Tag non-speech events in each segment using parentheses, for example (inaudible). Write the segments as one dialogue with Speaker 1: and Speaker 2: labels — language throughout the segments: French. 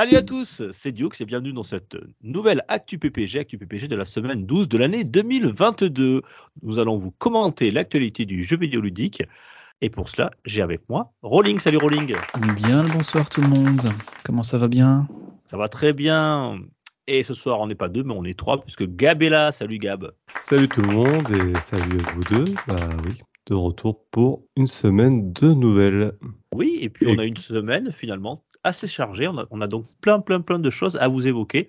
Speaker 1: Salut à tous, c'est Dioux et bienvenue dans cette nouvelle Actu PPG, Actu PPG de la semaine 12 de l'année 2022. Nous allons vous commenter l'actualité du jeu vidéo ludique. Et pour cela, j'ai avec moi Rolling. Salut Rolling.
Speaker 2: Bien le bonsoir tout le monde. Comment ça va bien?
Speaker 1: Ça va très bien. Et ce soir, on n'est pas deux, mais on est trois, puisque Gab est là. Salut Gab.
Speaker 3: Salut tout le monde et salut à vous deux. Bah oui, de retour pour une semaine de nouvelles.
Speaker 1: Oui, et puis
Speaker 3: Et-
Speaker 1: on a une semaine finalement assez chargée. On a, on a donc plein, plein, plein de choses à vous évoquer.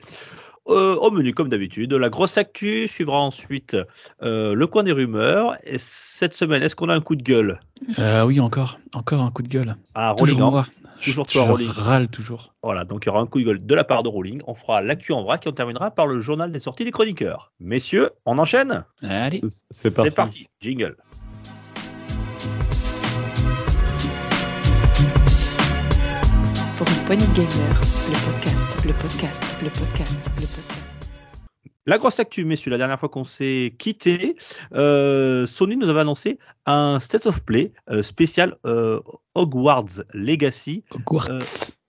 Speaker 1: Euh, au menu, comme d'habitude, la grosse actu suivra ensuite euh, le coin des rumeurs. Et cette semaine, est-ce qu'on a un coup de gueule?
Speaker 2: Euh, Oui, encore, encore un coup de gueule.
Speaker 1: Ah, Rolling,
Speaker 2: toujours
Speaker 1: hein.
Speaker 2: moi.
Speaker 1: Toujours
Speaker 2: Je
Speaker 1: toi, Rolling.
Speaker 2: râle toujours.
Speaker 1: Voilà, donc il y aura un coup de gueule de la part de Rolling. On fera l'actu en vrac et on terminera par le journal des sorties des chroniqueurs. Messieurs, on enchaîne?
Speaker 2: Allez,
Speaker 3: C'est parti.
Speaker 1: Jingle.
Speaker 4: Pour une poignée de gamers, le podcast, le podcast, le podcast, le podcast.
Speaker 1: La grosse actu, messieurs, la dernière fois qu'on s'est quitté, euh, Sony nous avait annoncé un State of Play euh, spécial euh, Hogwarts Legacy.
Speaker 2: Hogwarts.
Speaker 1: Euh,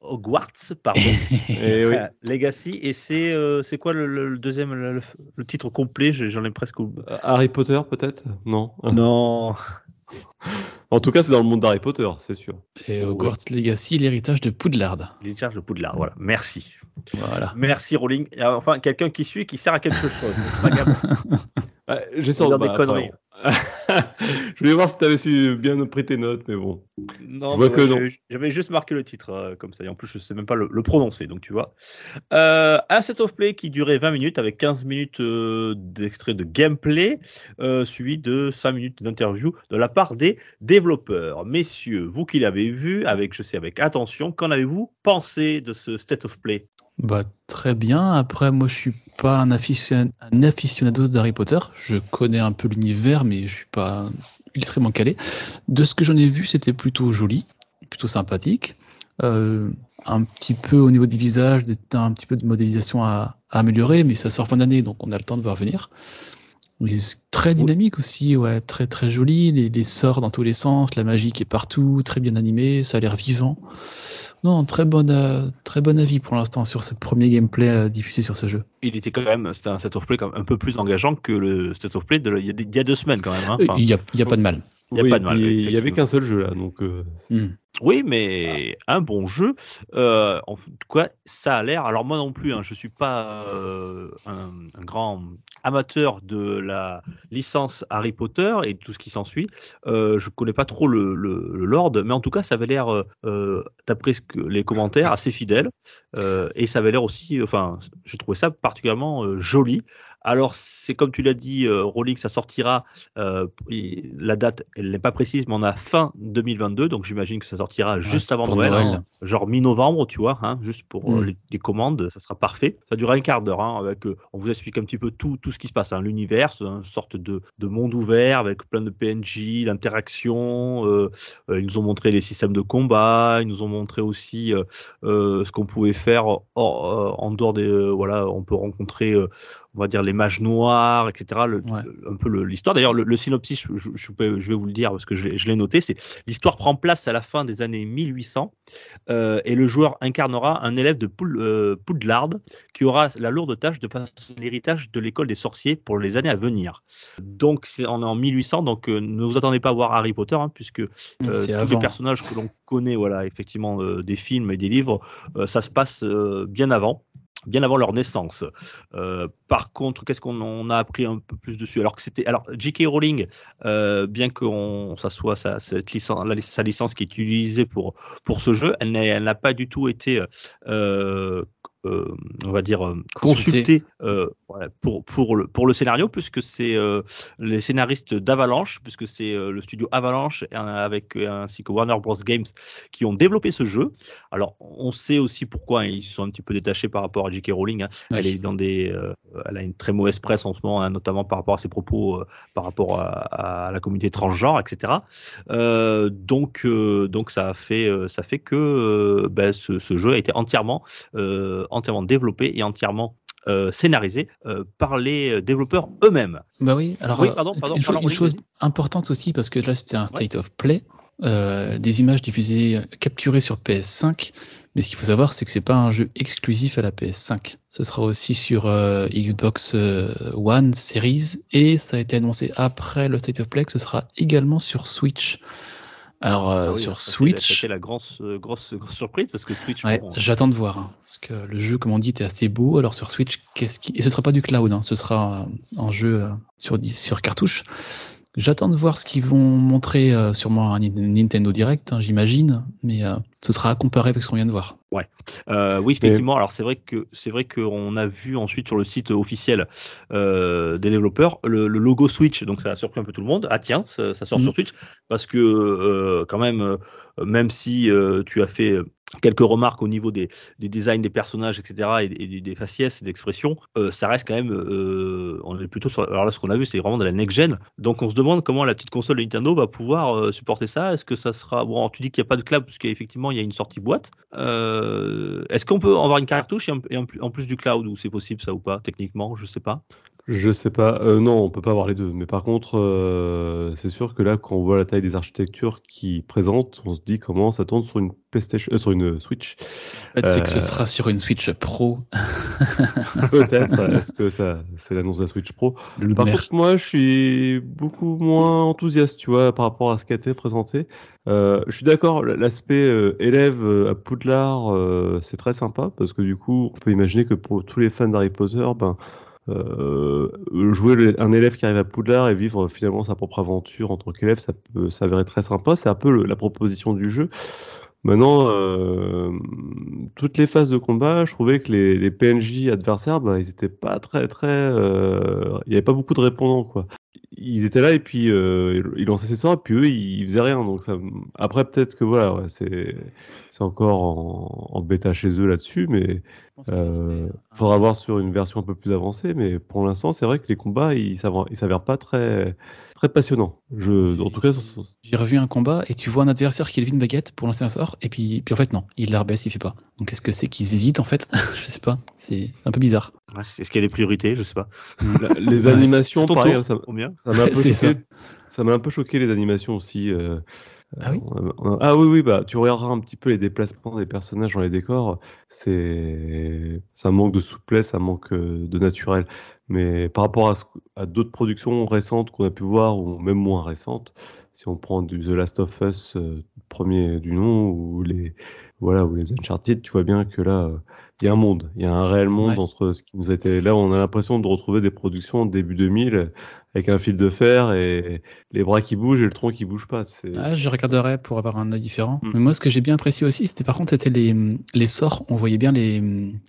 Speaker 1: Hogwarts, pardon. (laughs)
Speaker 3: Et oui.
Speaker 1: Euh, (laughs) Legacy. Et c'est euh, c'est quoi le, le- deuxième, le, le- titre complet? J'en ai presque
Speaker 3: Harry Potter peut-être? Non.
Speaker 1: Non. (laughs)
Speaker 3: En tout cas, c'est dans le monde d'Harry Potter, c'est sûr.
Speaker 2: Et Hogwarts Legacy, l'héritage de Poudlard.
Speaker 1: Charges de Poudlard, voilà. Merci.
Speaker 2: Voilà.
Speaker 1: Merci, Rolling. Et Enfin, quelqu'un qui suit, qui sert à quelque chose. (laughs)
Speaker 3: Ah, J'ai sorti
Speaker 1: des conneries. (laughs)
Speaker 3: Je voulais voir si tu avais su bien prêter tes notes, mais bon.
Speaker 1: Non,
Speaker 3: que
Speaker 1: ouais,
Speaker 3: non.
Speaker 1: j'avais- juste marqué le titre euh, comme ça. Et en plus, je sais même pas le, le prononcer, donc tu vois. Euh, un set of play qui durait 20 minutes avec 15 minutes euh, d'extrait de gameplay, euh, suivi de 5 minutes d'interview de la part des développeurs. Messieurs, vous qui l'avez vu, avec, je sais, avec attention, qu'en avez-vous pensé de ce state of play?
Speaker 2: Bah, très bien. Après, moi, je suis pas un, aficionado, un aficionados d'Harry Potter. Je connais un peu l'univers, mais je suis pas extrêmement calé. De ce que j'en ai vu, c'était plutôt joli, plutôt sympathique. Euh, un petit peu au niveau des visages, un petit peu de modélisation à, à améliorer, mais ça sort fin d'année, donc on a le temps de voir venir. Très dynamique aussi, ouais, très très joli, les, les sorts dans tous les sens, la magie qui est partout, très bien animé, ça a l'air vivant. Non, très bon, euh, très bon avis pour l'instant sur ce premier gameplay euh, diffusé sur ce jeu.
Speaker 1: Il était quand même, c'était un set of play quand même un peu plus engageant que le state of play de, il, y a, deux semaines quand même. hein.
Speaker 2: Euh,
Speaker 1: Enfin,
Speaker 2: Il n'y a, il y a pas de mal.
Speaker 1: Il y a
Speaker 3: Oui,
Speaker 1: pas de mal,
Speaker 3: puis
Speaker 1: oui,
Speaker 3: Il y avait qu'un seul jeu là, donc. euh,
Speaker 2: Hmm.
Speaker 1: Oui, mais un bon jeu. Euh, en tout cas, ça a l'air. Alors moi non plus, hein, je suis pas euh, un, un grand amateur de la licence Harry Potter et tout ce qui s'ensuit. Euh, je connais pas trop le, le, le Lord, mais en tout cas, ça avait l'air, d'après les commentaires, assez fidèle. Euh, et ça avait l'air aussi. Enfin, je trouvais ça particulièrement euh, joli. Alors, c'est comme tu l'as dit, euh, Rolling, ça sortira. euh, la date, elle n'est pas précise, mais on a fin 2022, donc j'imagine que ça sortira juste avant Noël,
Speaker 2: Noël.
Speaker 1: hein, genre mi-novembre, tu vois, hein, juste pour euh,
Speaker 2: Mm.
Speaker 1: les, les commandes, ça sera parfait. Ça durera un quart d'heure, hein, avec, on vous explique un petit peu tout, tout ce qui se passe, l'univers, une sorte de, de monde ouvert avec plein de PNJ, d'interactions. euh, euh, ils nous ont montré les systèmes de combat, ils nous ont montré aussi ce qu'on pouvait faire hors- en dehors des, voilà, on peut rencontrer. On va dire les mages noirs, etc. le-
Speaker 2: Ouais.
Speaker 1: un peu l'histoire. D'ailleurs, le, le synopsis, je, je- je peux- je vais vous le dire parce que je, l'ai- noté, c'est l'histoire prend place à la fin des années 1800 euh, et le joueur incarnera un élève de Poul- euh, Poudlard qui aura la lourde tâche de faire l'héritage de l'école des sorciers pour les années à venir. Donc, c'est, on est en 1800, donc euh, ne vous attendez pas à voir Harry Potter, hein, puisque tous les personnages que l'on connaît, voilà, effectivement, des films et des livres, ça se passe bien avant bien avant leur naissance. Euh, par contre, qu'est-ce qu'on on a appris un peu plus dessus? Alors que c'était, alors J.K. Rowling, euh, bien qu'on ça soit sa, cette licence, la- sa licence qui est utilisée pour pour ce jeu, elle n'a pas du tout été euh, euh, on va dire, euh,
Speaker 2: Consulté.
Speaker 1: euh, pour, pour, le, pour le scénario, puisque c'est euh, les scénaristes d'Avalanche, puisque c'est le studio Avalanche avec ainsi que Warner Bros. Games qui ont développé ce jeu. Alors, on sait aussi pourquoi ils sont un petit peu détachés par rapport à J.K. Rowling. hein. Elle est dans des, elle a une très mauvaise presse en ce moment, hein, notamment par rapport à ses propos, par rapport à, la communauté transgenre, etc. donc, donc ça fait, ça fait que ben, ce, ce, jeu a été entièrement, entièrement développé et entièrement euh, scénarisé euh, par les euh, développeurs eux-mêmes.
Speaker 2: Bah oui, alors une, chose importante aussi, parce que là c'était un state of play, des images diffusées, capturées sur PS5, mais ce qu'il faut savoir c'est que c'est pas un jeu exclusif à la PS5. Ce sera aussi sur Xbox One Series, et ça a été annoncé après le state of play que ce sera également sur Switch. Alors ah euh, sur Switch,
Speaker 1: c'était la grosse, euh, grosse, grosse, surprise parce que Switch.
Speaker 2: j'attends de voir hein, parce que le jeu, comme on dit, était assez beau. Alors sur Switch, qu'est-ce qui et ce sera pas du cloud, hein, ce sera un jeu euh, sur sur cartouche. J'attends de voir ce qu'ils vont montrer, euh, sûrement un Nintendo Direct, hein, j'imagine, mais euh, ce sera à comparer avec ce qu'on vient de voir.
Speaker 1: Ouais. Euh, oui, effectivement. Alors c'est vrai que c'est vrai qu'on a vu ensuite sur le site officiel des développeurs le, logo Switch, donc ça a surpris un peu tout le monde. Ah tiens, ça, sort mm. sur Switch parce que quand même, même si tu as fait quelques remarques au niveau des, des designs des personnages, etc., et, des faciès, des expressions, euh, ça reste quand même, euh, on est plutôt alors là, ce qu'on a vu, c'est vraiment de la next-gen, donc on se demande comment la petite console de Nintendo va pouvoir euh, supporter ça, est-ce que ça sera, bon, tu dis qu'il n'y a pas de cloud, parce qu'effectivement, il y a une sortie boîte, est-ce qu'on peut avoir une cartouche et, en, plus du cloud, ou c'est possible ça ou pas, techniquement, je sais pas
Speaker 3: je sais pas. Euh, non, on peut pas avoir les deux. Mais par contre, euh, c'est sûr que là, quand on voit la taille des architectures qui présentent, on se dit comment ça tourne sur une PlayStation, euh, sur une Switch.
Speaker 2: En fait, c'est que ce sera sur une Switch Pro. (laughs)
Speaker 3: Peut-être. Est-ce que ça, c'est l'annonce de la Switch Pro Par contre, moi, je suis beaucoup moins enthousiaste, tu vois, par rapport à ce qui a été présenté. je suis d'accord, l'aspect élève à Poudlard, c'est très sympa parce que du coup, on peut imaginer que pour tous les fans d'Harry Potter, ben jouer un élève qui arrive à Poudlard et vivre finalement sa propre aventure en tant qu'élève, ça peut s'avérer très sympa. C'est un peu la proposition du jeu. Maintenant, euh, toutes les phases de combat, je trouvais que les, PNJ adversaires, bah, ils étaient pas très très, euh, il y avait pas beaucoup de répondants quoi ils étaient là et puis euh, ils lançaient ses sorts et puis eux ils, faisaient rien. Donc ça après peut-être que voilà ouais, c'est c'est encore en, en, bêta chez eux là-dessus mais euh, faudra voir sur une version un peu plus avancée mais pour l'instant c'est vrai que les combats ils s'avèrent pas très très passionnant. Je, en tout cas,
Speaker 2: j'ai revu un combat et tu vois un adversaire qui lève une baguette pour lancer un sort et puis, puis en fait non, il la rebaisse, il fait pas. Donc est-ce que c'est qu'ils hésitent en fait? (laughs) Je sais pas. C'est un peu bizarre.
Speaker 1: Est-ce qu'il y a des priorités? Je sais pas.
Speaker 3: les animations, (laughs) pareil, ça m'a un peu (laughs) choqué. Ça m'a un peu choqué les animations aussi. Euh,
Speaker 2: ah oui?
Speaker 3: Ah oui, oui, bah, tu regarderas un petit peu les déplacements des personnages dans les décors. C'est, ça manque de souplesse, ça manque euh, de naturel. Mais par rapport à, d'autres productions récentes qu'on a pu voir, ou même moins récentes, si on prend du The Last of Us, euh, premier du nom, ou les, voilà, ou les Uncharted, tu vois bien que là, il y a un monde, il y a un réel monde entre ce qui nous a été. Là, on a l'impression de retrouver des productions début 2000 avec un fil de fer et les bras qui bougent et le tronc qui bouge pas.
Speaker 2: Ah, je regarderai pour avoir un œil différent. Mm. Mais moi, ce que j'ai bien apprécié aussi, c'était par contre, c'était les, les sorts. On voyait bien les,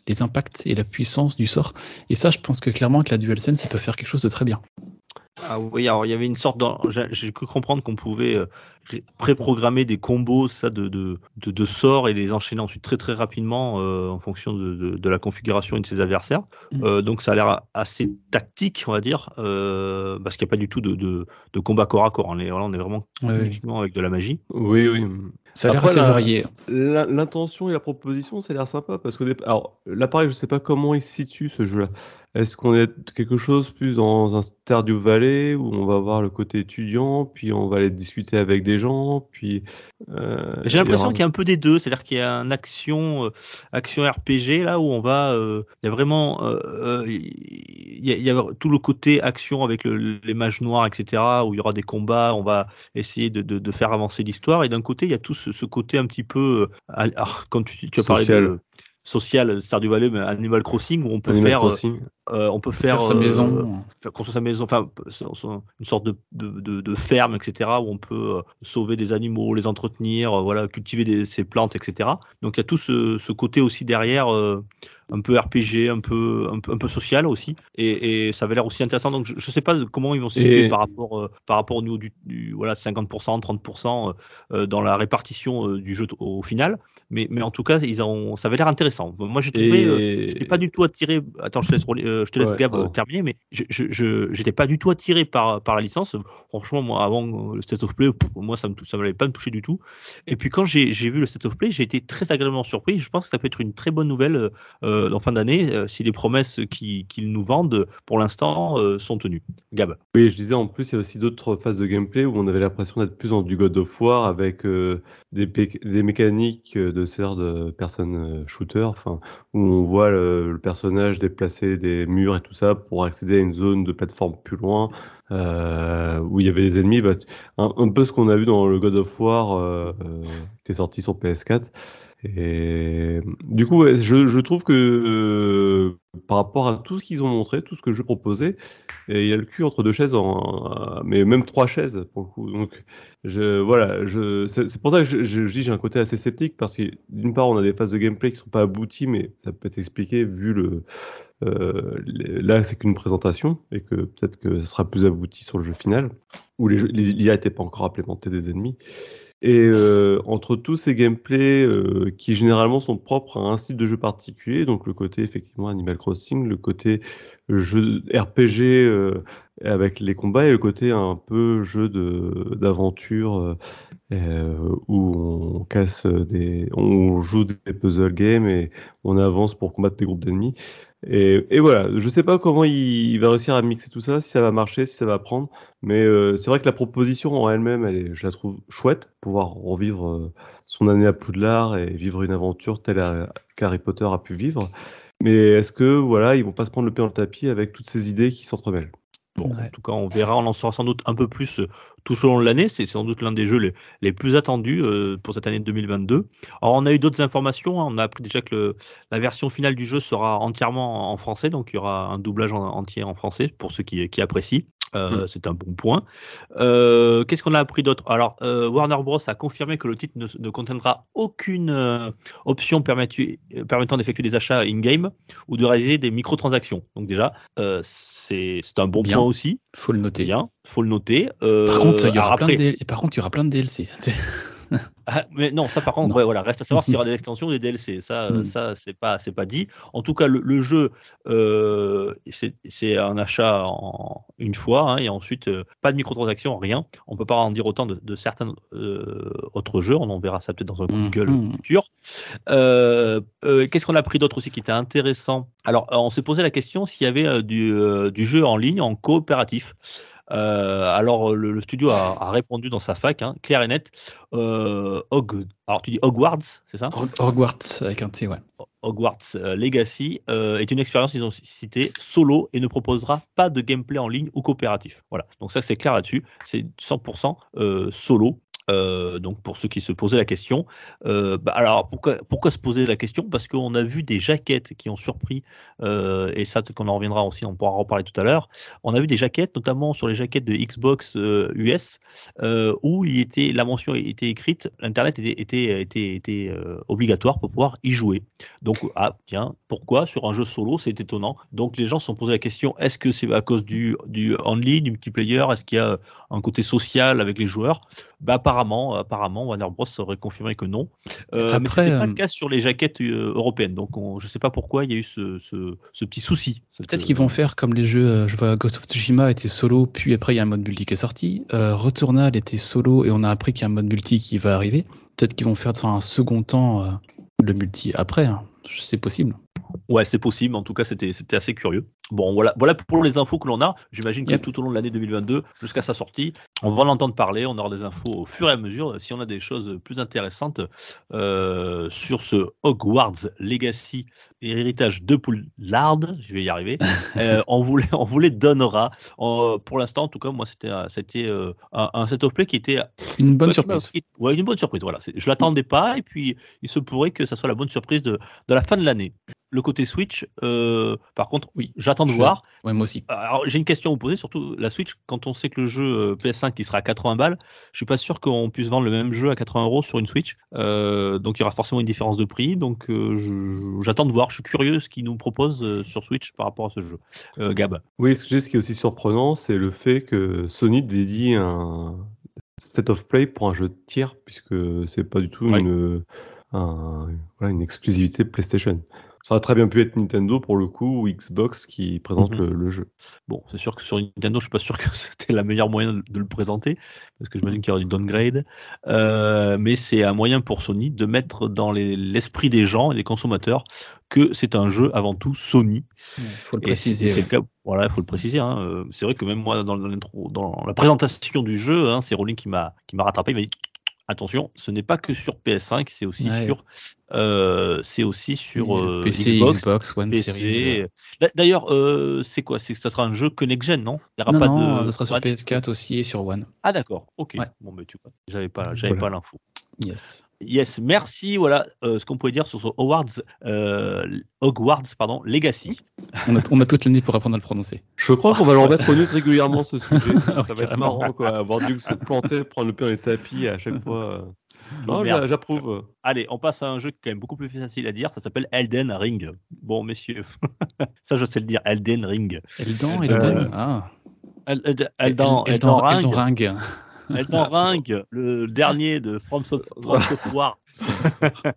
Speaker 2: les impacts et la puissance du sort. Et ça, je pense que clairement, que la DualSense, il peut faire quelque chose de très bien.
Speaker 1: Ah oui, alors il y avait une sorte. J'ai cru comprendre qu'on pouvait euh, préprogrammer des combos ça, de, de, de, sorts et les enchaîner ensuite très très rapidement euh, en fonction de, de, la configuration et de ses adversaires. Mm. Euh, donc ça a l'air assez tactique, on va dire, parce qu'il n'y a pas du tout de, de, combat corps à corps. On est, on est vraiment uniquement avec de la magie.
Speaker 3: Oui, oui.
Speaker 2: Ça a l'air assez varié.
Speaker 3: L'intention et la proposition, ça a l'air sympa parce que alors là pareil, je sais pas comment il se situe ce jeu-là. Est-ce qu'on est quelque chose plus dans un Stardew Valley où on va voir le côté étudiant, puis on va aller discuter avec des gens, puis
Speaker 1: euh, j'ai l'impression qu'il y a un peu des deux, c'est-à-dire qu'il y a un action euh, action RPG là où on va, euh, il y a vraiment, il y, a, tout le côté action avec les mages noirs, etc. où il y aura des combats, on va essayer de, de, faire avancer l'histoire, et d'un côté il y a tout ce, côté un petit peu, alors, quand tu, tu as parlé de social Stardew Valley mais Animal Crossing où on peut faire euh, on peut faire,
Speaker 2: sa maison
Speaker 1: euh, construire sa maison enfin une sorte de, de, de, ferme etc où on peut euh, sauver des animaux les entretenir voilà cultiver des, ses plantes etc donc il y a tout ce, ce côté aussi derrière un peu RPG, un peu, un peu, un peu social aussi. Et, et ça avait l'air aussi intéressant. Donc je ne sais pas comment ils vont se situer par, rapport, par rapport au niveau du, voilà, 50%, 30% euh, euh, dans la répartition du jeu au final. Mais, mais en tout cas, ils ont, ça avait l'air intéressant. Moi, j'ai trouvé, je n'étais pas du tout attiré. Attends, je laisse je te laisse Gab terminer, mais je n'étais pas du tout attiré par, par la licence. Franchement, moi, avant le State of Play, moi, ça ne ça m'avait pas me toucher du tout. Et puis quand j'ai vu le State of Play, j'ai été très agréablement surpris. Je pense que ça peut être une très bonne nouvelle en fin d'année si les promesses qu'ils nous vendent pour l'instant sont tenues. Gab.
Speaker 3: Oui, je disais en plus, il y a aussi d'autres phases de gameplay où on avait l'impression d'être plus dans du God of War avec des, des mécaniques de ces de personnes shooter, enfin, où on voit le, personnage déplacer des murs et tout ça pour accéder à une zone de plateforme plus loin, euh, où il y avait des ennemis. Bah, un, peu ce qu'on a vu dans le God of War euh, euh, qui est sorti sur PS4. Et du coup, je, trouve que par rapport à tout ce qu'ils ont montré, tout ce que je proposais, il y a le cul entre deux chaises, en, mais même trois chaises pour le coup. Donc, voilà, c'est pour ça que je, je, dis j'ai un côté assez sceptique parce que d'une part, on a des phases de gameplay qui sont pas abouties, mais ça peut être expliqué vu le. Euh, là, c'est qu'une présentation et que peut-être que ce sera plus abouti sur le jeu final où les, l'IA n'était pas encore implémenté des ennemis. Et euh, entre tous ces gameplays euh, qui généralement sont propres à un style de jeu particulier, donc le côté effectivement Animal Crossing, le côté jeu RPG euh, avec les combats et le côté un peu jeu d'aventure où on casse des, on joue des puzzle games et on avance pour combattre des groupes d'ennemis. Et, voilà, je sais pas comment il, va réussir à mixer tout ça, si ça va marcher, si ça va prendre, mais euh, c'est vrai que la proposition en elle-même, elle je la trouve chouette, pouvoir revivre euh, son année à Poudlard et vivre une aventure telle qu'Harry Potter a pu vivre. Mais est-ce que voilà, ils vont pas se prendre le pied dans le tapis avec toutes ces idées qui s'entremêlent?
Speaker 1: Bon, En tout cas, on verra, on en saura sans doute un peu plus euh, tout au long de l'année. C'est sans doute l'un des jeux les, plus attendus euh, pour cette année 2022. Alors, on a eu d'autres informations. Hein. On a appris déjà que la version finale du jeu sera entièrement en français, donc il y aura un doublage entier en français pour ceux qui apprécient. Euh, mmh. C'est un bon point. Euh, qu'est-ce qu'on a appris d'autre? Alors, euh, Warner Bros. a confirmé que le titre ne, contiendra aucune option permettant d'effectuer des achats in-game ou de réaliser des microtransactions. Donc déjà, c'est un bon point aussi.
Speaker 2: Faut le noter.
Speaker 1: Bien, faut le noter.
Speaker 2: Par contre, il y aura plein de Par contre, il y aura plein de DLC.
Speaker 1: Ah, mais non, ça par contre, voilà, reste à savoir s'il y aura (laughs) des extensions ou des DLC. Ça, hmm. ça c'est pas, c'est pas dit. En tout cas, le, jeu, euh, c'est un achat en une fois, hein, et ensuite euh, pas de microtransactions, rien. On peut pas en dire autant de, certains euh, autres jeux. On en verra ça peut-être dans un coup de gueule hmm. futur. Qu'est-ce qu'on a pris d'autre aussi qui était intéressant? Alors, on s'est posé la question s'il y avait du, du jeu en ligne en coopératif. Euh, alors, le, studio a, répondu dans sa fac, hein, clair et net. Euh, alors, tu dis Hogwarts, c'est ça?
Speaker 2: Hogwarts, avec un T, ouais.
Speaker 1: Hogwarts euh, Legacy est une expérience, ils ont cité, solo et ne proposera pas de gameplay en ligne ou coopératif. Voilà, donc ça c'est clair là-dessus. C'est 100% solo. Euh, donc pour ceux qui se posaient la question, euh, bah, alors pourquoi, se poser la question? Parce qu'on a vu des jaquettes qui ont surpris, euh, et ça qu'on en reviendra aussi, on pourra en reparler tout à l'heure. On a vu des jaquettes, notamment sur les jaquettes de Xbox US, où il était, la mention était écrite, l'internet était, obligatoire pour pouvoir y jouer. Donc ah tiens, pourquoi sur un jeu solo C'est étonnant? Donc les gens se sont posé la question est-ce que c'est à cause du du only, du multiplayer? Est-ce qu'il y a un côté social avec les joueurs? Bah, apparemment, apparemment, Warner Bros aurait confirmé que non. Euh, mais ce pas le euh, cas sur les jaquettes euh, européennes. Donc, je ne sais pas pourquoi il y a eu ce, ce, petit souci.
Speaker 2: Peut-être qu'ils vont faire comme les jeux. Je vois Ghost of Tsushima était solo, puis après il y a un mode multi qui est sorti. Returnal était solo et on a appris qu'il y a un mode multi qui va arriver. Peut-être qu'ils vont faire dans un second temps le multi après. Hein. C'est possible.
Speaker 1: Ouais, c'est possible. En tout cas, c'était assez curieux. Bon, voilà, voilà pour les infos que l'on a. J'imagine que tout au long de l'année 2022, jusqu'à sa sortie, on va l'entendre parler. On aura des infos au fur et à mesure. Si on a des choses plus intéressantes euh, sur ce Hogwarts Legacy et héritage de Poulard, je vais y arriver, (laughs) euh, on, vous les, on vous les donnera. pour l'instant, en tout cas, moi, c'était euh, un, set of play qui était
Speaker 2: une bonne surprise.
Speaker 1: ouais, une bonne surprise. Voilà, je l'attendais pas et puis il se pourrait que ça soit la bonne surprise de, de la fin de l'année le côté Switch, euh, par contre, oui, j'attends de voir.
Speaker 2: Ouais, moi aussi.
Speaker 1: Alors, j'ai une question à vous poser, surtout la Switch, quand on sait que le jeu euh, PS5 qui sera à 80 balles, je suis pas sûr qu'on puisse vendre le même jeu à 80 euros sur une Switch. Euh, donc, il y aura forcément une différence de prix. Donc, j'attends de voir. Je suis curieux ce qu'ils nous proposent sur Switch par rapport à ce jeu. Gab.
Speaker 3: Oui, ce, ce qui est aussi surprenant, c'est le fait que Sony dédie un State of Play pour un jeu de tir, puisque c'est pas du tout une, une exclusivité PlayStation. Ça aurait très bien pu être Nintendo pour le coup ou Xbox qui présente
Speaker 1: Mhm.
Speaker 3: le, le jeu.
Speaker 1: Bon, c'est sûr que sur Nintendo, je suis pas sûr que (laughs) c'était la meilleure moyen de le présenter, parce que j'imagine qu'il y aura du downgrade. Euh, mais c'est un moyen pour Sony de mettre dans les- l'esprit des gens et des consommateurs que c'est un jeu avant tout Sony.
Speaker 2: Il faut le préciser.
Speaker 1: c'est le cas. Voilà, il faut le préciser. hein. C'est vrai que même moi, dans la présentation du jeu, hein, c'est Rowling qui m'a qui m'a rattrapé. Il m'a dit attention, ce n'est pas que sur PS5, c'est aussi
Speaker 2: Ouais.
Speaker 1: sur euh, c'est aussi sur euh,
Speaker 2: PC,
Speaker 1: Xbox,
Speaker 2: Xbox, One Series.
Speaker 1: PC. D'a- D'ailleurs, euh, c'est quoi? C'est que ça sera un jeu que next gen, non? Il y aura
Speaker 2: Non,
Speaker 1: pas
Speaker 2: non,
Speaker 1: de.
Speaker 2: ça sera sur
Speaker 1: pas de-
Speaker 2: PS4 aussi et sur One.
Speaker 1: Ah d'accord. Ok.
Speaker 2: Ouais.
Speaker 1: Bon, mais tu vois, j'avais pas, j'avais
Speaker 3: Voilà.
Speaker 1: pas l'info.
Speaker 2: Yes.
Speaker 1: Yes, merci. Voilà euh, ce qu'on pouvait dire sur ce Hogwarts, euh, Hogwarts pardon, Legacy.
Speaker 2: On a, on a toute l'année pour apprendre à le prononcer.
Speaker 3: Je crois qu'on va le remettre aux (laughs) news régulièrement ce sujet. (laughs) ça va être marrant quoi, avoir dû se planter, prendre le pied dans les tapis à chaque (laughs) fois. Euh. Non,
Speaker 1: Merde.
Speaker 3: j'a- j'approuve.
Speaker 1: Allez, on passe à un jeu qui est quand même beaucoup plus facile à dire. Ça s'appelle Elden Ring. Bon, messieurs, (laughs) ça je sais le dire. Elden Ring.
Speaker 2: Eldan,
Speaker 1: Euh,
Speaker 2: Elden. Ah.
Speaker 1: El- Elden, Elden,
Speaker 2: El-
Speaker 1: Elden
Speaker 2: Elden
Speaker 1: Ring. Elden Ring, le dernier de From Soft- (laughs) From Software.
Speaker 2: Ah,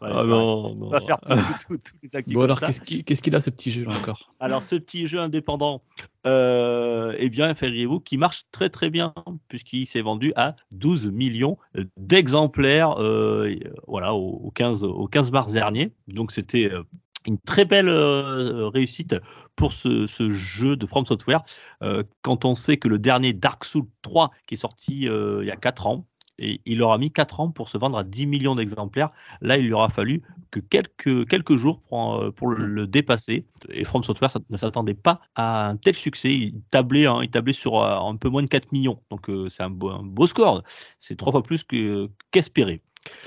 Speaker 3: Ah non,
Speaker 1: On
Speaker 3: non.
Speaker 1: va faire tout- tout- tout- tous les acquis
Speaker 2: Bon
Speaker 1: comme
Speaker 2: alors, qu'est-ce qu'il a ce petit jeu là encore?
Speaker 1: Alors, ce petit jeu indépendant, euh, eh bien, figurez-vous, qui marche très très bien, puisqu'il s'est vendu à 12 millions d'exemplaires euh, voilà, au, au 15, au 15 mars dernier. Donc, c'était euh, une très belle euh, réussite pour ce, jeu de From Software, euh, quand on sait que le dernier Dark Souls 3, qui est sorti euh, il y a 4 ans, et il aura mis 4 ans pour se vendre à 10 millions d'exemplaires. Là, il lui aura fallu que quelques, quelques jours pour, pour le, dépasser. Et From Software ne s'attendait pas à un tel succès. Il tablait, hein, il tablait sur un peu moins de 4 millions. Donc c'est un beau, score. C'est trois fois plus que- qu'espéré.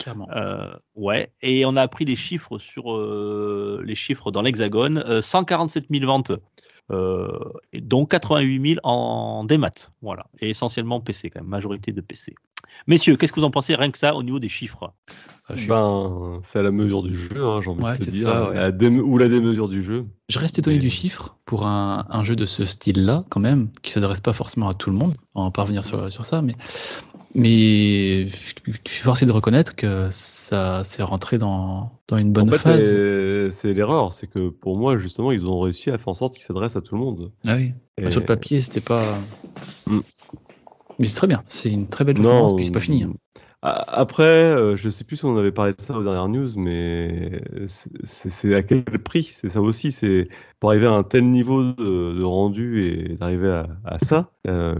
Speaker 1: Euh, ouais, et on a appris les chiffres sur euh, les chiffres dans l'Hexagone. Euh, 147 000 ventes, euh, dont 88 000 en démat. Voilà, et essentiellement PC quand même, majorité de PC. Messieurs, qu'est-ce que vous en pensez rien que ça au niveau des chiffres?
Speaker 2: Ah, suis-
Speaker 3: Ben, c'est à la mesure du jeu, hein, j'ai envie
Speaker 2: Ouais,
Speaker 3: de te dire.
Speaker 2: ça, ouais.
Speaker 3: La dé- Ou la démesure du jeu.
Speaker 2: je reste étonné
Speaker 3: Mais-
Speaker 2: du chiffre pour un, un jeu de ce style-là, quand même, qui s'adresse pas forcément à tout le monde. On va pas revenir sur, sur ça, mais, mais je suis forcé de reconnaître que ça s'est rentré dans, dans une bonne
Speaker 3: en fait,
Speaker 2: phase.
Speaker 3: c'est- c'est l'erreur. C'est que pour moi, justement, ils ont réussi à faire en sorte qu'il s'adresse à tout le monde.
Speaker 2: Ah oui.
Speaker 3: Et-
Speaker 2: Sur le papier, c'était pas.
Speaker 3: Mm.
Speaker 2: Mais c'est très bien. C'est une très belle performance, puis c'est pas fini. hein.
Speaker 3: Après, euh, je sais plus si on avait parlé de ça aux dernières news, mais c'est- à quel prix? C'est ça aussi. C'est pour arriver à un tel niveau de, de rendu et d'arriver à, à ça. euh,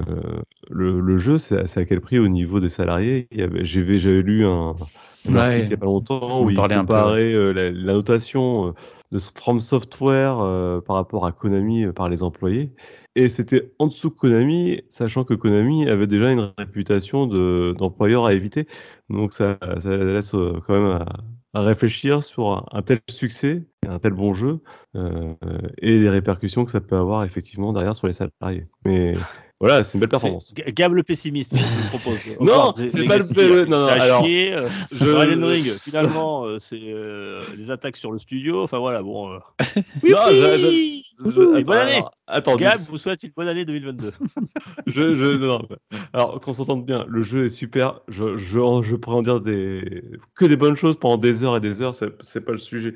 Speaker 3: le, le jeu, c'est à quel prix au niveau des salariés? J'avais lu un, un
Speaker 2: Ouais.
Speaker 3: article il y a pas longtemps où il
Speaker 2: parlait un peu,
Speaker 3: comparait euh, la, la notation euh, de From Software euh, par rapport à Konami par les employés. Et c'était en dessous de Konami, sachant que Konami avait déjà une réputation de- d'employeur à éviter. Donc ça, ça laisse euh, quand même à, à réfléchir sur un, un tel succès, un tel bon jeu, euh, et les répercussions que ça peut avoir effectivement derrière sur les salariés. Mais voilà, c'est une belle performance.
Speaker 1: Gab le pessimiste, je vous propose. (laughs)
Speaker 3: Non, c'est pas le non, non, alors,
Speaker 1: chier, euh,
Speaker 3: Je-
Speaker 1: Elden Ring, finalement, euh, c'est les attaques sur le studio. Enfin voilà, bon. Oui, (laughs)
Speaker 3: Non,
Speaker 1: oui
Speaker 3: Je-
Speaker 1: bonne année.
Speaker 3: attends,
Speaker 1: Gab vous souhaite une bonne année 2022. (laughs)
Speaker 3: je, je, non. Alors, qu'on s'entende bien, le jeu est super. Je, je, je pourrais en dire des, que des bonnes choses pendant des heures et des heures, c'est c'est pas le sujet.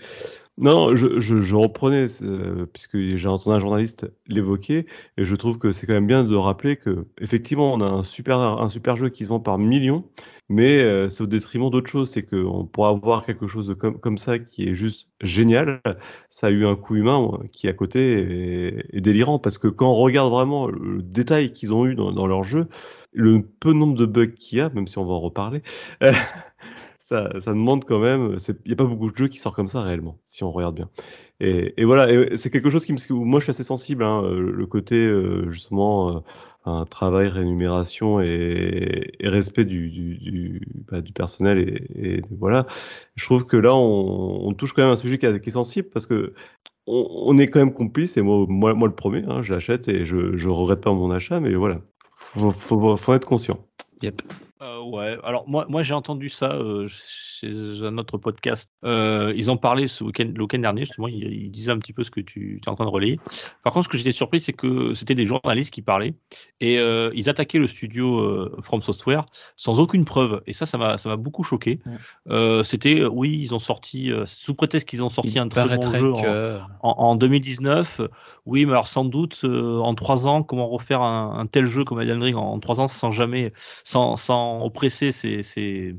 Speaker 3: Non, je, je, je reprenais, euh, puisque j'ai entendu un journaliste l'évoquer, et je trouve que c'est quand même bien de rappeler que, effectivement, on a un super, un super jeu qui se vend par millions, mais euh, c'est au détriment d'autres choses. C'est qu'on pourrait avoir quelque chose de comme, ça qui est juste génial. Ça a eu un coût humain euh, qui, à côté, est, délirant, parce que quand on regarde vraiment le détail qu'ils ont eu dans, leur jeu, le peu nombre de bugs qu'il y a, même si on va en reparler, euh, (laughs) ça, demande quand même. Il n'y a pas beaucoup de jeux qui sortent comme ça réellement, si on regarde bien. Et, voilà, c'est quelque chose qui me. Moi, je suis assez sensible, hein, le côté justement. Un travail, rémunération et, respect du, du, du, bah, personnel et, voilà. Je trouve que là, on, touche quand même un sujet qui, est- sensible parce que on, est quand même complice et moi, moi, le premier, hein, je l'achète et je, je regrette pas mon achat, mais voilà, faut, faut, être conscient.
Speaker 1: Euh, ouais, alors moi, moi j'ai entendu ça euh, chez un autre podcast. Euh, ils en parlaient ce week-end, le week-end dernier, justement, ils, ils, disaient un petit peu ce que tu es en train de relayer. Par contre, ce que j'étais surpris, c'est que c'était des journalistes qui parlaient et euh, ils attaquaient le studio euh, From Software sans aucune preuve. Et ça, ça m'a, ça m'a beaucoup choqué. Ouais. c'était, oui, ils ont sorti, sous prétexte qu'ils ont sorti il un très bon jeu que... en, en, en, 2019. Oui, mais alors sans doute, en trois ans, comment refaire un, un tel jeu comme Elden Ring en, en trois ans sans jamais, sans, sans oppresser ses,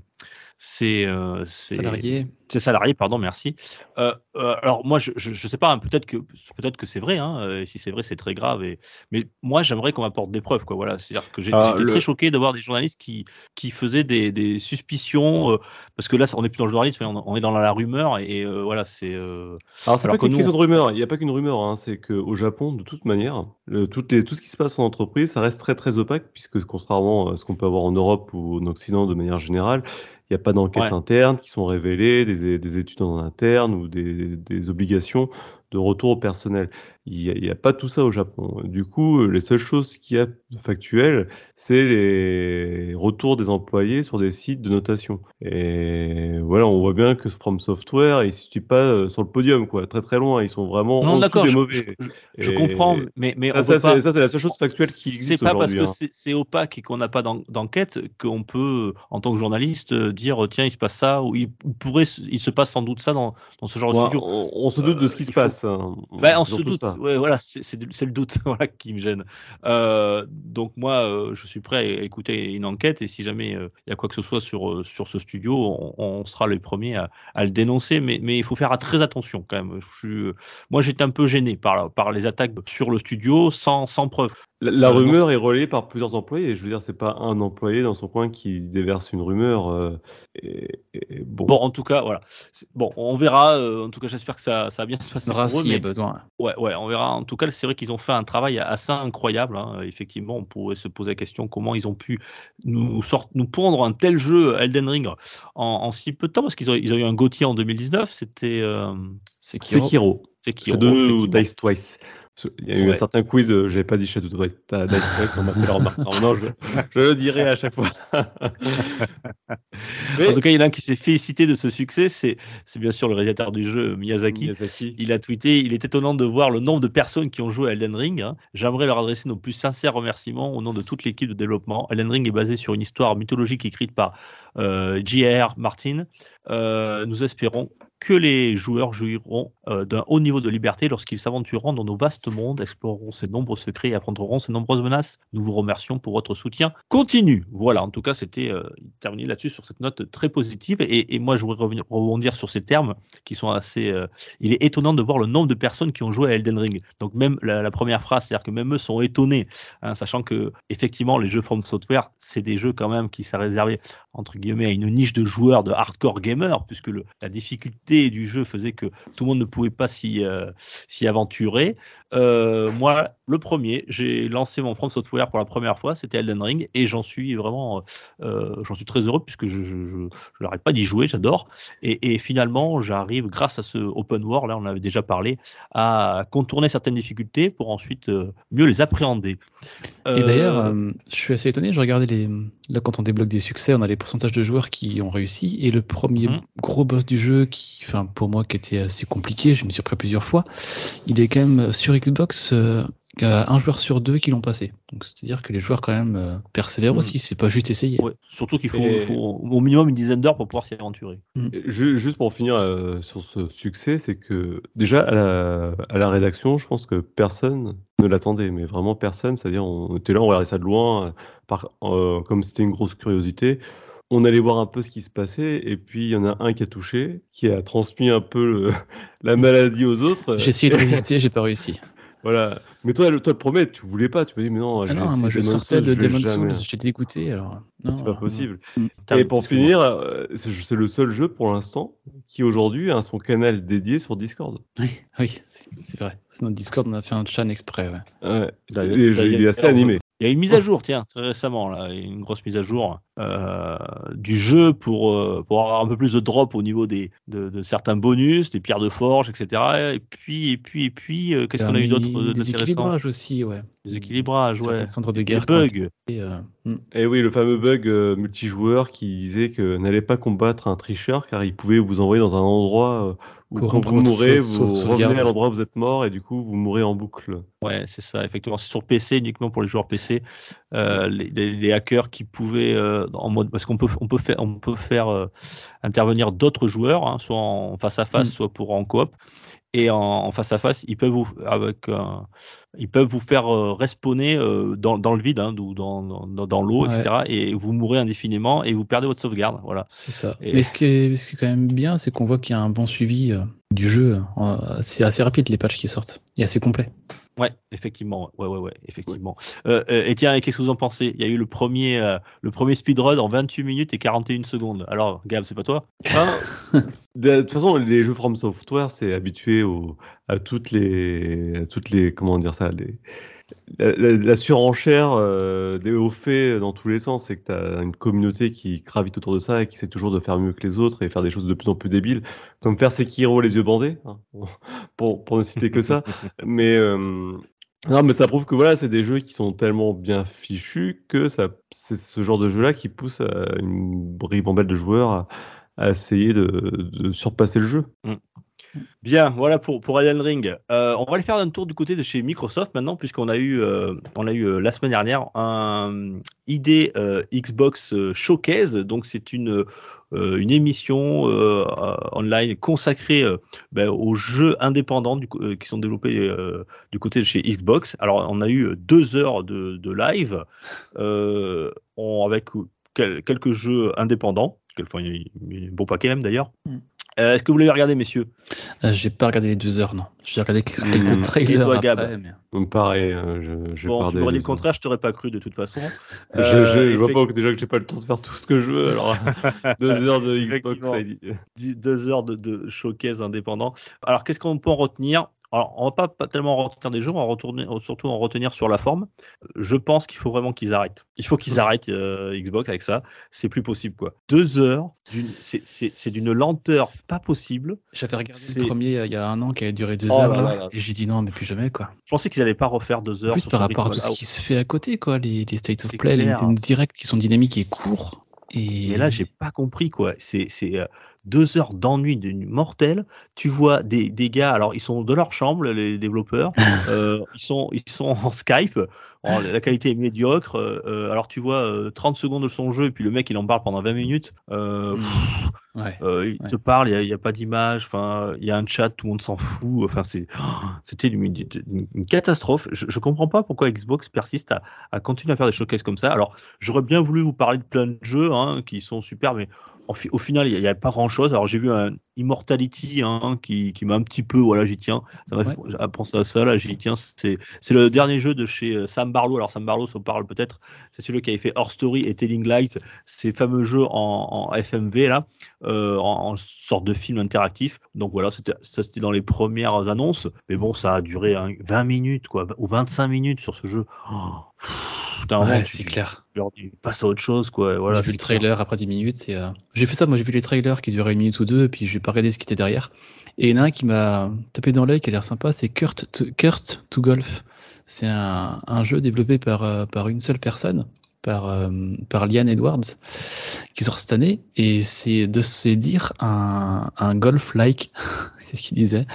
Speaker 1: ses, euh, ses
Speaker 2: salariés.
Speaker 1: Ses salariés, pardon, merci. Euh, euh, alors moi, je ne sais pas, hein, peut-être que peut-être que c'est vrai. Hein, et si c'est vrai, c'est très grave. Et... Mais moi, j'aimerais qu'on m'apporte des preuves. Quoi, voilà, c'est-à-dire que j'étais ah, le... très choqué de voir des journalistes qui qui faisaient des, des suspicions, parce que là, on n'est plus dans le journalisme, on, on, est dans la rumeur. Et, et voilà, c'est.
Speaker 3: alors c'est pas qu'une question de rumeur. Il n'y a pas qu'une rumeur. Hein, c'est qu'au Japon, de toute manière, le, les, tout ce qui se passe en entreprise, ça reste très très opaque, puisque contrairement à ce qu'on peut avoir en Europe ou en Occident de manière générale, il n'y a pas d'enquête ouais. interne qui sont révélées, des, des, études en interne ou des, des, obligations de retour au personnel. Il n'y a, a, pas tout ça au Japon. Du coup, les seules choses qu'il y a factuelles, c'est les retours des employés sur des sites de notation. Et voilà, on voit bien que From Software, ils ne se situent pas sur le podium, quoi, très très loin. Ils sont vraiment
Speaker 1: non,
Speaker 3: en dessous des
Speaker 1: je,
Speaker 3: mauvais.
Speaker 1: Je, je, je comprends, mais, mais
Speaker 3: ça, ça, pas... ça c'est la seule chose factuelle qui existe
Speaker 1: C'est pas parce que
Speaker 3: hein.
Speaker 1: c'est opaque et qu'on n'a pas d'enquête qu'on peut, en tant que journaliste, dire tiens, il se passe ça, ou il pourrait, il se passe sans doute ça dans, dans ce genre
Speaker 3: ouais,
Speaker 1: de studio.
Speaker 3: On, on, se doute de ce qui
Speaker 1: euh,
Speaker 3: se passe. Hein.
Speaker 1: Bah, on se doute. Ouais, voilà, c'est le doute (laughs) qui me gêne. Euh, donc moi, euh, je suis prêt à écouter une enquête et si jamais il euh, y a quoi que ce soit sur, sur ce studio, on, sera les premiers à, le dénoncer. Mais, il faut faire très attention quand même. Moi, j'étais un peu gêné par, par les attaques sur le studio sans, sans preuve.
Speaker 3: La, la rumeur est relayée par plusieurs employés. Je veux dire, c'est pas un employé dans son coin qui déverse une rumeur. Euh, et, et bon.
Speaker 1: bon. en tout cas, voilà. Bon, on verra. Euh, en tout cas, j'espère que ça, ça va bien se passer.
Speaker 2: On verra s'il
Speaker 1: y
Speaker 2: a besoin.
Speaker 1: Ouais, ouais, on verra. En tout cas, c'est vrai qu'ils ont fait un travail assez incroyable. Hein. Effectivement, on pourrait se poser la question comment ils ont pu nous, sort, nous pondre un tel jeu Elden Ring en, en si peu de temps, parce qu'ils ont, ils ont eu un Gauthier en 2019. C'était euh...
Speaker 3: Sekiro. Sekiro.
Speaker 1: Sekiro.
Speaker 3: Shadow Dice Twice. Il y a eu un certain quiz, euh, j'avais pas dit Shadow Dice Twice, on m'a fait la remarque. Non, je, je, le dirai à chaque fois. (laughs)
Speaker 1: Mais... En tout cas, il y en a un qui s'est félicité de ce succès, c'est bien sûr le réalisateur du jeu, Miyazaki.
Speaker 3: Miyazaki.
Speaker 1: Il a tweeté Il est étonnant de voir le nombre de personnes qui ont joué à Elden Ring. Hein. J'aimerais leur adresser nos plus sincères remerciements au nom de toute l'équipe de développement. Elden Ring est basé sur une histoire mythologique écrite par euh, J.R. Martin. Euh, nous espérons que les joueurs jouiront euh, d'un haut niveau de liberté lorsqu'ils s'aventureront dans nos vastes mondes, exploreront ces nombreux secrets et affronteront ces nombreuses menaces. Nous vous remercions pour votre soutien continu. Voilà, en tout cas, c'était euh, terminé là-dessus sur cette note très positive. Et, moi, je voudrais revenir, rebondir sur ces termes qui sont assez. Euh, il est étonnant de voir le nombre de personnes qui ont joué à Elden Ring. Donc, même la, première phrase, c'est-à-dire que même eux sont étonnés, hein, sachant que, effectivement, les jeux From Software, c'est des jeux quand même qui sont réservés, entre guillemets, à une niche de joueurs, de hardcore gamers, puisque la difficulté du jeu faisait que tout le monde ne pouvait pas s'y euh, aventurer. Euh, moi, le premier, j'ai lancé mon From Software pour la première fois, c'était Elden Ring, et j'en suis vraiment, euh, j'en suis très heureux puisque je, je, je, je n'arrête pas d'y jouer, j'adore. Et, et, finalement, j'arrive, grâce à ce open world, là, on avait déjà parlé, à contourner certaines difficultés pour ensuite euh, mieux les appréhender.
Speaker 2: Et d'ailleurs, euh, je suis assez étonné, je regardais les, là quand on débloque des succès, on a les pourcentages de joueurs qui ont réussi, et le premier mmh. gros boss du jeu, qui, enfin pour moi, qui était assez compliqué, je me suis pris plusieurs fois, il est quand même sur Xbox un joueur sur deux qui l'ont passé. Donc c'est-à-dire que les joueurs quand même euh, persévèrent mmh. aussi, c'est pas juste essayer.
Speaker 1: Ouais, surtout qu'il faut, Et... faut, au minimum une dizaine d'heures pour pouvoir s'y aventurer.
Speaker 3: Mmh. Juste pour finir euh, sur ce succès, c'est que déjà à la, à la, rédaction, je pense que personne ne l'attendait, mais vraiment personne. C'est-à-dire on était là, on regardait ça de loin, par, euh, comme c'était une grosse curiosité on allait voir un peu ce qui se passait, et puis il y en a un qui a touché, qui a transmis un peu le, (laughs) la maladie aux autres.
Speaker 2: J'ai essayé de (laughs) résister, j'ai pas réussi.
Speaker 3: Voilà. Mais toi, le, toi, le premier, tu voulais pas. Tu m'as dit, mais non.
Speaker 2: Ah non, moi, je sortais de Demon's Souls, j'étais dégoûté. Alors,
Speaker 3: c'est pas possible. Non. Et pour finir, euh, c'est le seul jeu pour l'instant qui aujourd'hui a son canal dédié sur Discord.
Speaker 2: Oui, (laughs) oui c'est vrai. Sinon, Discord, on a fait un chat exprès.
Speaker 3: Ouais. ouais. Et, il est assez animé.
Speaker 1: Il y a une mise à jour, tiens, très récemment, là, une grosse mise à jour euh, du jeu pour, euh, pour avoir un peu plus de drop au niveau des, de, de certains bonus, des pierres de forge, etc. Et puis, et puis, et puis, euh, qu'est-ce qu'on a eu d'autre
Speaker 2: Des équilibrages aussi, ouais.
Speaker 1: Des équilibrages, ouais.
Speaker 2: Centres de
Speaker 1: Des
Speaker 2: guerre. ont
Speaker 1: bugs.
Speaker 2: euh, hmm.
Speaker 3: Et oui, le fameux bug euh, multijoueur qui disait que n'allez pas combattre un tricheur car il pouvait vous envoyer dans un endroit où quand vous mourrez, vous revenez à l'endroit où vous êtes mort et du coup vous mourrez en boucle.
Speaker 1: Ouais, c'est ça, effectivement. C'est sur PC uniquement pour les joueurs PC. Euh, les, les- les hackers qui pouvaient euh, en mode parce qu'on peut on peut faire on peut faire euh, intervenir d'autres joueurs, hein, soit en face à face, soit pour en coop. Et en, en face à face, ils peuvent vous avec un- ils peuvent vous faire euh, respawner euh, dans, dans le vide, hein, ou dans, dans, dans l'eau,
Speaker 2: Ouais.
Speaker 1: etc. Et vous mourrez indéfiniment et vous perdez votre sauvegarde. Voilà.
Speaker 2: C'est ça.
Speaker 1: Et-
Speaker 2: Mais ce qui, est, ce qui est quand même bien, c'est qu'on voit qu'il y a un bon suivi euh, du jeu. Euh, c'est assez rapide les patchs qui sortent. Et assez complet.
Speaker 1: Ouais, effectivement, ouais, ouais, ouais, effectivement. Euh, euh, et tiens, qu'est-ce que vous en pensez? Il y a eu le premier, euh, le premier speedrun en 28 minutes et 41 secondes. Alors, Gab, c'est pas toi?
Speaker 3: Ah, (laughs) de toute façon, les jeux From Software, c'est habitué au, à toutes les, à toutes les, comment dire ça, les, la, surenchère euh, des hauts faits dans tous les sens. C'est que tu as une communauté qui gravite autour de ça et qui essaie toujours de faire mieux que les autres et faire des choses de plus en plus débiles, comme faire Sekiro les yeux bandés, hein, (laughs) pour, ne citer que ça. Mais euh, non, mais ça prouve que voilà, c'est des jeux qui sont tellement bien fichus que ça, c'est ce genre de jeu-là qui pousse à une ribambelle de joueurs à, essayer de, de surpasser le jeu.
Speaker 1: Bien, voilà pour, pour Elden Ring. Euh, on va aller faire un tour du côté de chez Microsoft maintenant, puisqu'on a eu, euh, on a eu euh, la semaine dernière un ID Xbox Showcase. Donc, c'est une, une émission online consacrée ben, aux jeux indépendants qui sont développés du côté de chez Xbox. Alors, on a eu deux heures de, de live avec quel- quelques jeux indépendants. Enfin, il un bon paquet même d'ailleurs.
Speaker 2: Mm.
Speaker 1: Euh, Est-ce que vous l'avez regardé, messieurs
Speaker 2: Euh, j'ai pas regardé les deux heures, non. J'ai regardé quelques,
Speaker 1: Et
Speaker 2: trailers
Speaker 1: toi, Gab
Speaker 2: après. Mais...
Speaker 3: Pareil, euh, je, je
Speaker 1: Bon, tu m'aurais dit le contraire, je t'aurais pas cru de toute façon.
Speaker 3: Je,
Speaker 1: Euh,
Speaker 3: je, je vois pas que déjà que j'ai pas le temps de faire tout ce que je veux, alors (laughs) deux heures de Xbox, ça dit.
Speaker 1: deux heures de, de showcase indépendant. Alors, qu'est-ce qu'on peut en retenir? Alors, on va pas, tellement en retenir des jeux, on va retourner, surtout en retenir sur la forme. Je pense qu'il faut vraiment qu'ils arrêtent. Il faut qu'ils arrêtent euh, Xbox avec ça. C'est plus possible, quoi. Deux heures, c'est- d'une lenteur pas possible.
Speaker 2: J'avais regardé le premier euh, il y a un an qui avait duré deux
Speaker 1: Oh
Speaker 2: heures
Speaker 1: là
Speaker 2: là,
Speaker 1: là là.
Speaker 2: et j'ai dit non, mais plus jamais quoi.
Speaker 1: Je pensais qu'ils allaient pas refaire deux heures.
Speaker 2: plus
Speaker 1: sur
Speaker 2: par rapport à tout ce qui se fait à côté quoi, les, les state of play, les,
Speaker 1: clair.
Speaker 2: les directs qui sont dynamiques et courts. Et,
Speaker 1: Et là, j'ai pas compris quoi. C'est c'est, euh, deux heures d'ennui d'une mortelle. Tu vois des, des gars, alors ils sont de leur chambre, les développeurs. (laughs) euh, ils sont ils sont en Skype. En- la qualité est médiocre. euh, euh, alors tu vois euh, 30 secondes de son jeu et puis le mec il en parle pendant 20 minutes. euh,
Speaker 2: Hmm.
Speaker 1: pff,
Speaker 2: Ouais.
Speaker 1: euh, il
Speaker 2: Ouais.
Speaker 1: te parle, il n'y a, pas d'image, enfin, il y a un chat, tout le monde s'en fout. Enfin, c'était une, une- une catastrophe. Je, je comprends pas pourquoi Xbox persiste à, à continuer à faire des showcases comme ça. Alors, j'aurais bien voulu vous parler de plein de jeux hein, qui sont super, mais au final, il n'y a, pas grand chose. Alors, j'ai vu un Immortality hein, qui, qui m'a un petit peu, voilà, j'y tiens. Ça m'a
Speaker 2: Ouais.
Speaker 1: à penser à ça, là, j'y tiens. C'est, le dernier jeu de chez euh, Sam Barlow. Alors, Sam Barlow, ça vous parle peut-être. C'est celui qui avait fait Horror Story et Telling Lies, ces fameux jeux en, en FMV, là euh, en, en sorte de film interactif. Donc voilà, ça c'était dans les premières annonces. Mais bon, ça a duré hein, 20 minutes, quoi, ou 25 minutes sur ce jeu. Oh,
Speaker 2: Ouais, c'est clair.
Speaker 1: tu leur dis, passe à autre chose, quoi. Voilà,
Speaker 2: j'ai vu le trailer après 10 minutes. c'est, euh, J'ai fait ça, moi j'ai vu les trailers qui duraient une minute ou deux, et puis j'ai pas regardé ce qui était derrière. Et il y en a un qui m'a tapé dans l'œil, qui a l'air sympa, c'est Kurt to, Kurt to Golf. C'est un, un jeu développé par, euh, par une seule personne, par, euh, par Liane Edwards, qui sort cette année, et c'est de se dire un, un golf-like, (laughs) c'est ce qu'il disait.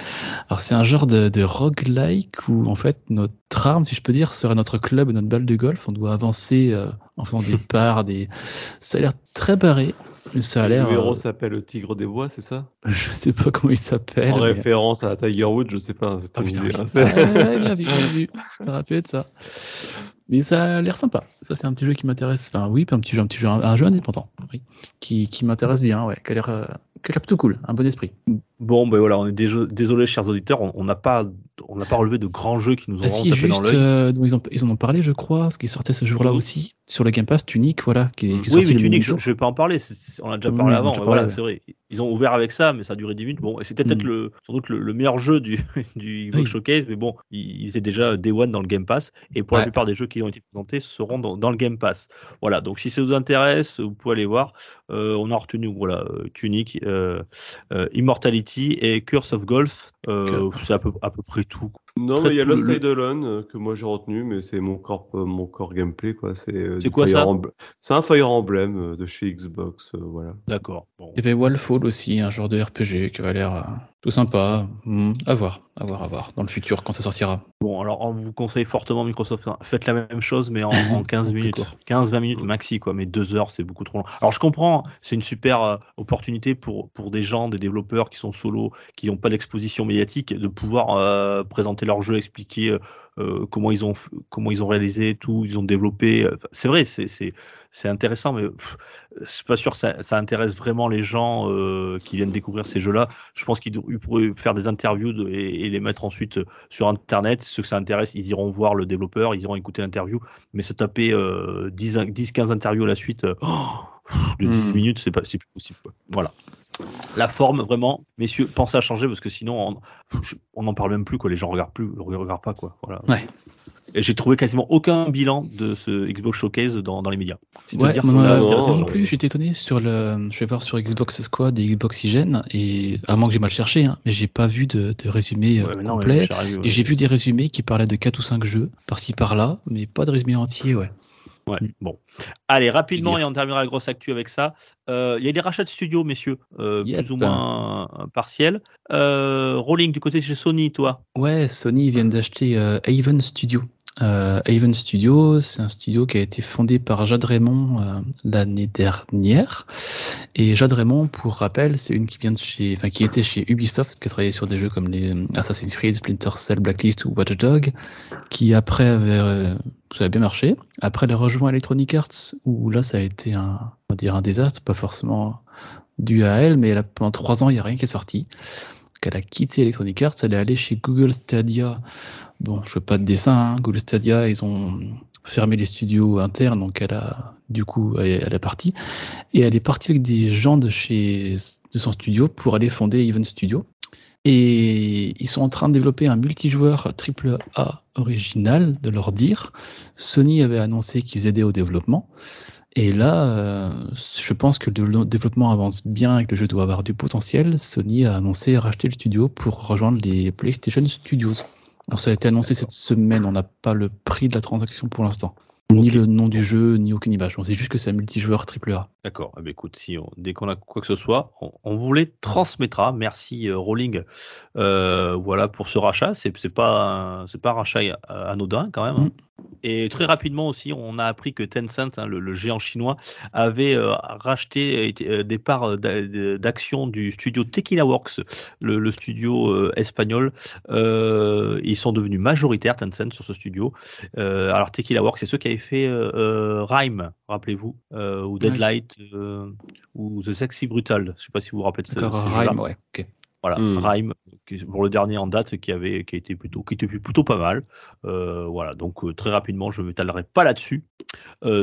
Speaker 2: Alors c'est un genre de, de roguelike où en fait notre arme, si je peux dire, serait notre club, notre balle de golf. On doit avancer euh, en faisant des (laughs) parts, des... Ça a l'air très barré. Mais Ça a l'air.
Speaker 3: Le héros
Speaker 2: euh,
Speaker 3: s'appelle le Tigre des Bois, c'est ça
Speaker 2: je sais pas comment il s'appelle.
Speaker 3: En
Speaker 2: mais-
Speaker 3: référence à Tiger Woods, je sais pas. c'est
Speaker 2: Ah putain,
Speaker 3: idée, hein, (laughs)
Speaker 2: ouais, bien vu, bien vu. Ça rappelle ça. Mais ça a l'air sympa. Ça, c'est un petit jeu qui m'intéresse. Enfin, oui, un petit jeu, un petit jeu, un, un jeu indépendant, oui, qui, qui m'intéresse bien, ouais, qui a l'air, euh, plutôt cool, un bon esprit.
Speaker 1: Bon, ben voilà, on est désolé, chers auditeurs, on n'a pas, on n'a pas relevé de grands jeux qui nous ont
Speaker 2: ah, si, juste, euh, ils, ils, en ont parlé, je crois, ce qui sortait ce jour-là aussi sur le Game Pass, Tunic, voilà, qui,
Speaker 1: qui Oui, mais Tunic, je, ne vais pas en parler, on a déjà parlé avant. voilà, c'est vrai. Ils ont ouvert avec ça, mais ça a duré 10 minutes. Bon, c'était peut-être mm. le, sans doute le, meilleur jeu du, (laughs) du Xbox Showcase, mais bon, il, était déjà Day One dans le Game Pass, et pour la plupart des jeux qui ont été présentés seront dans, dans, le Game Pass. Voilà, donc si ça vous intéresse, vous pouvez aller voir. Euh, on a retenu voilà, euh, Tunic, euh, Immortality et Curse of Golf. C'est à peu, à peu près tout.
Speaker 3: Non, mais il y a Lost Eidolon que moi j'ai retenu, mais c'est mon corps, mon corps gameplay quoi.
Speaker 1: C'est quoi ça?
Speaker 3: C'est un Fire Emblem de chez Xbox, voilà.
Speaker 1: D'accord.
Speaker 2: Il y avait Wallfall aussi, un genre de RPG qui avait l'air tout sympa. Hmm, à voir, à voir, à voir dans le futur quand ça sortira.
Speaker 1: Bon, alors on vous conseille fortement Microsoft. Faites la même chose, mais en, 15 (laughs) minutes, 15-20 minutes maxi quoi. Mais deux heures, c'est beaucoup trop long. Alors je comprends, c'est une super euh, opportunité pour pour des gens, des développeurs qui sont solo, qui n'ont pas d'exposition médiatique, de pouvoir euh, présenter leur jeu, expliquer euh, comment ils ont comment ils ont réalisé tout, ils ont développé. C'est vrai, c'est c'est intéressant, mais je suis pas sûr que ça, ça intéresse vraiment les gens euh, qui viennent découvrir ces jeux-là. Je pense qu'ils pourraient faire des interviews et, les mettre ensuite euh, sur Internet. Ceux que ça intéresse, ils iront voir le développeur, ils iront écouter l'interview. Mais se taper 10-15 euh, interviews à la suite de 10 hmm. minutes, c'est pas plus possible. Voilà. La forme, vraiment, messieurs, pensez à changer parce que sinon, on n'en parle même plus. Quoi. Les gens regardent plus, regardent pas. Quoi. Voilà.
Speaker 2: Ouais.
Speaker 1: Et j'ai trouvé quasiment aucun bilan de ce Xbox Showcase dans, dans les médias.
Speaker 2: Ouais, dire moi, non, plus, j'étais étonné sur le. Je vais voir sur Xbox Squad et Xbox Hygiene, et à moins que j'ai mal cherché, hein, mais j'ai pas vu de, de résumé euh, complet. et j'ai vu des résumés qui parlaient de 4 ou 5 jeux, par-ci par-là, mais pas de résumé entier, ouais.
Speaker 1: Ouais, mm. bon. Allez, rapidement, et on terminera la grosse actu avec ça. Euh, il y a des rachats de studios, messieurs, euh, plus ou moins partiels. Rolling, du côté de chez Sony, toi?
Speaker 2: Ouais, Sony vient d'acheter Haven Studio. Euh, Haven Studio, c'est un studio qui a été fondé par Jade Raymond euh, l'année dernière. Et Jade Raymond, pour rappel, c'est une qui vient de chez, enfin, qui était chez Ubisoft, qui a travaillé sur des jeux comme les Assassin's Creed, Splinter Cell, Blacklist ou Watch Dog, qui après avait, euh, ça bien marché. Après, elle a rejoint Electronic Arts, où là, ça a été un, on va dire un désastre, pas forcément dû à elle, mais pendant trois ans, il n'y a rien qui est sorti. Elle a quitté Electronic Arts, elle est allée chez Google Stadia Bon, je fais pas de dessin. Hein. Google Stadia, ils ont fermé les studios internes, donc elle a, du coup, elle, est partie. Et elle est partie avec des gens de chez de son studio pour aller fonder Even Studio. Et ils sont en train de développer un multijoueur AAA original, de leur dire. Sony avait annoncé qu'ils aidaient au développement. Et là, euh, je pense que le développement avance bien et que le jeu doit avoir du potentiel. Sony a annoncé racheter le studio pour rejoindre les PlayStation Studios. Alors ça a été annoncé cette semaine, on n'a pas le prix de la transaction pour l'instant. Ni le nom du jeu, ni aucune image. On sait juste que c'est un multijoueur AAA.
Speaker 1: D'accord. Eh ben, écoute, si dès qu'on a quoi que ce soit, on, vous les transmettra. Merci euh, Rolling. Euh, voilà pour ce rachat. C'est pas c'est pas un rachat euh, anodin quand même. Hein. Mm. Et très rapidement aussi, on a appris que Tencent, hein, le, géant chinois, avait racheté des parts d'action du studio Tequila Works, le, studio espagnol. ils sont devenus majoritaires Tencent sur ce studio. alors Tequila Works, c'est ceux qui avaient fait Rhyme, rappelez-vous, ou Deadlight. Euh, ou The Sexy Brutal. Je ne sais pas si vous vous rappelez de ça.
Speaker 2: Rhyme, ouais.
Speaker 1: Voilà, hmm. Rhyme, pour le dernier en date, qui avait, qui était plutôt, qui était plutôt pas mal. Euh, voilà, donc euh, très rapidement, je ne m'étalerai pas là-dessus.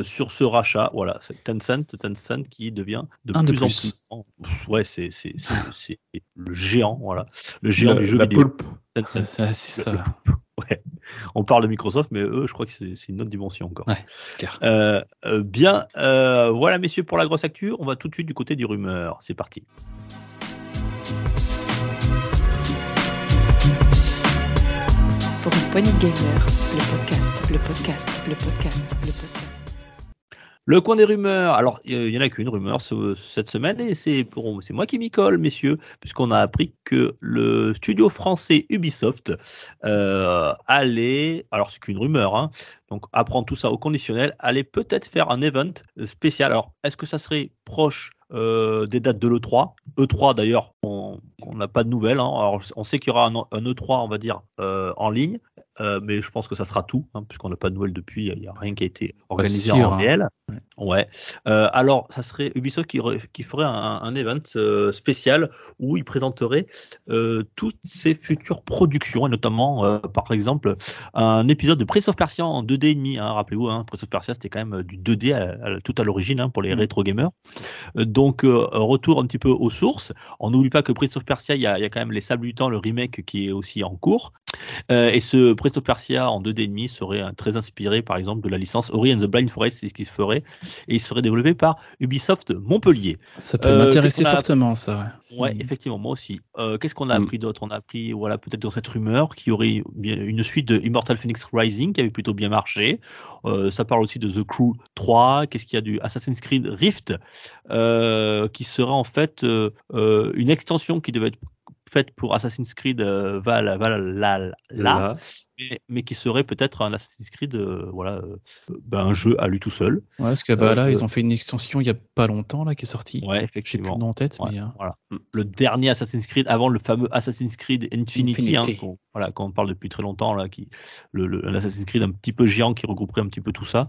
Speaker 1: sur ce rachat, voilà, Tencent, Tencent qui devient de plus en plus. ouais, c'est, c'est, le géant, voilà, le géant du jeu
Speaker 3: la
Speaker 1: vidéo.
Speaker 2: Tencent. (laughs) C'est ça.
Speaker 1: Ouais. On parle de Microsoft, mais eux, je crois que c'est une autre dimension encore.
Speaker 2: Ouais, c'est clair.
Speaker 1: Euh, euh, bien, euh, voilà, messieurs, pour la grosse actu. On va tout de suite du côté du rumeur. C'est parti.
Speaker 4: Pour une poignée de gamer, le podcast, le podcast, le podcast, le podcast.
Speaker 1: Le coin des rumeurs. Alors, il y en a qu'une rumeur cette semaine et c'est moi qui m'y colle, messieurs, puisqu'on a appris que le studio français Ubisoft euh, allait, alors c'est qu'une rumeur, hein, donc apprendre tout ça au conditionnel, allait peut-être faire un event spécial. Alors, est-ce que ça serait proche euh, des dates de l'E3. E3 d'ailleurs, on n'a pas de nouvelles. Hein. Alors, on sait qu'il y aura un, E3, on va dire, euh, en ligne. Euh, mais je pense que ça sera tout, hein, puisqu'on n'a pas de nouvelles depuis, il n'y a rien qui a été organisé
Speaker 2: sûr,
Speaker 1: en
Speaker 2: hein.
Speaker 1: réel.
Speaker 2: Ouais.
Speaker 1: Ouais. Euh, alors, ça serait Ubisoft qui, ferait un, un event euh, spécial où il présenterait toutes ses futures productions, et notamment, par exemple, un épisode de Prince of Persia en 2D et demi. hein. Rappelez-vous, hein, Prince of Persia, c'était quand même du 2D à- à- tout à l'origine hein, pour les
Speaker 2: Mm.
Speaker 1: rétro gamers. Donc, retour un petit peu aux sources. On n'oublie pas que Prince of Persia, il y, y a quand même les Sables du Temps, le remake qui est aussi en cours. Euh, et ce of Persia en 2D et demi serait euh, très inspiré, par exemple, de la licence Ori and the Blind Forest, c'est ce qui se ferait, et il serait développé par Ubisoft Montpellier.
Speaker 2: Ça peut
Speaker 1: Euh,
Speaker 2: m'intéresser
Speaker 1: a-
Speaker 2: fortement, ça. Ouais.
Speaker 1: Ouais,
Speaker 2: Si-
Speaker 1: effectivement, moi aussi. Euh, Qu'est-ce qu'on a
Speaker 3: Mm.
Speaker 1: appris d'autre? On a appris, voilà, peut-être dans cette rumeur qu'il y aurait bien une suite de Immortal Phoenix Rising qui avait plutôt bien marché. Euh, ça parle aussi de The Crew 3. Qu'est-ce qu'il y a du Assassin's Creed Rift? Euh, qui sera en fait euh, euh, une extension qui devait être faite pour Assassin's Creed euh, Val, Val,
Speaker 3: Là.
Speaker 1: Mais, mais qui serait peut-être un Assassin's Creed, euh, voilà, euh, ben, un jeu à lui tout seul.
Speaker 2: Ouais, parce que bah,
Speaker 1: Euh,
Speaker 2: là,
Speaker 1: euh,
Speaker 2: ils ont fait une extension il y a pas longtemps là qui est sortie.
Speaker 1: Ouais,
Speaker 2: J'ai plus
Speaker 1: effectivement.
Speaker 2: le nom en tête,
Speaker 1: Ouais,
Speaker 2: mais
Speaker 1: voilà. Le dernier Assassin's Creed avant le fameux Assassin's Creed Infinity, hein, qu'on voilà, qu'on parle depuis très longtemps, là, qui, le, Assassin's Creed un petit peu géant qui regrouperait un petit peu tout ça.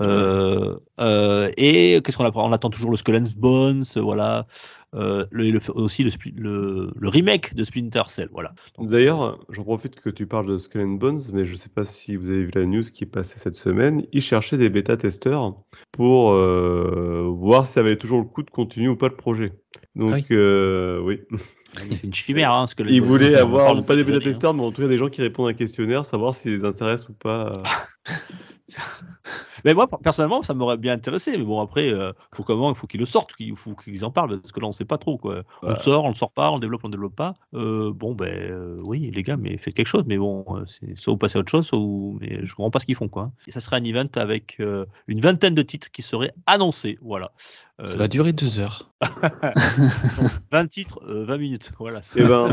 Speaker 1: Euh, euh, et qu'est-ce qu'on apprend? On attend toujours le Skull and Bones, voilà. Euh, le, le- aussi le, spli- le, le remake de Splinter Cell, voilà.
Speaker 3: D'ailleurs, j'en profite que tu parles de Skull and Bones, mais je ne sais pas si vous avez vu la news qui est passée cette semaine. Ils cherchaient des bêta-testeurs pour euh, voir si ça valait toujours le coup de continuer ou pas le projet. Donc,
Speaker 2: Oui.
Speaker 3: euh, oui.
Speaker 1: c'est une chimère, hein, Bones, (laughs)
Speaker 3: voulaient
Speaker 1: on en
Speaker 3: avoir, pas des
Speaker 1: hein.
Speaker 3: bêta-testeurs, mais en tout cas des gens qui répondent à un questionnaire, savoir si les intéresse ou pas. (laughs) (laughs)
Speaker 1: Mais moi, personnellement, ça m'aurait bien intéressé. Mais bon, après, euh, faut comment Il faut qu'ils le sortent, il faut qu'ils en parlent, parce que là, on sait pas trop. Quoi. On le sort, on le sort pas, on le développe, on le développe pas. Euh, bon, ben euh, oui, les gars, mais faites quelque chose. Mais bon, euh, c'est soit vous passez à autre chose, soit vous... mais je comprends pas ce qu'ils font. Quoi. Et ça serait un event avec euh, une vingtaine de titres qui seraient annoncés. Voilà. Euh,
Speaker 2: ça va durer deux heures. (laughs)
Speaker 1: 20 titres, euh, 20 minutes. Voilà.
Speaker 3: Eh ben,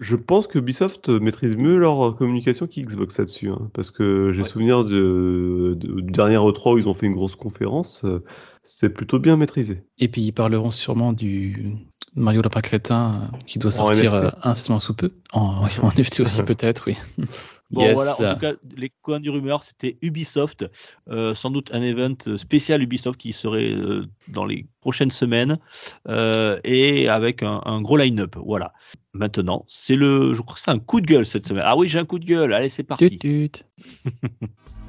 Speaker 3: je pense que Ubisoft maîtrise mieux leur communication qu'Xbox là-dessus. hein, parce que j'ai
Speaker 1: Ouais.
Speaker 3: souvenir de, de- du dernier E3 où ils ont fait une grosse conférence. euh, C'était plutôt bien maîtrisé.
Speaker 2: Et puis ils parleront sûrement du Mario Lapin Crétin euh, qui doit sortir euh, incessamment sous peu. En, (laughs) en NFT aussi (laughs) peut-être, oui.
Speaker 1: Bon,
Speaker 2: Yes.
Speaker 1: voilà, en tout cas, les coins du rumeur, c'était Ubisoft. Euh, sans doute un event spécial Ubisoft qui serait euh, dans les prochaines semaines euh, et avec un, un gros line-up. Voilà. Maintenant, c'est le. Je crois que c'est un coup de gueule cette semaine. Ah oui, j'ai un coup de gueule. Allez, c'est parti.
Speaker 2: Tut, tut. (laughs)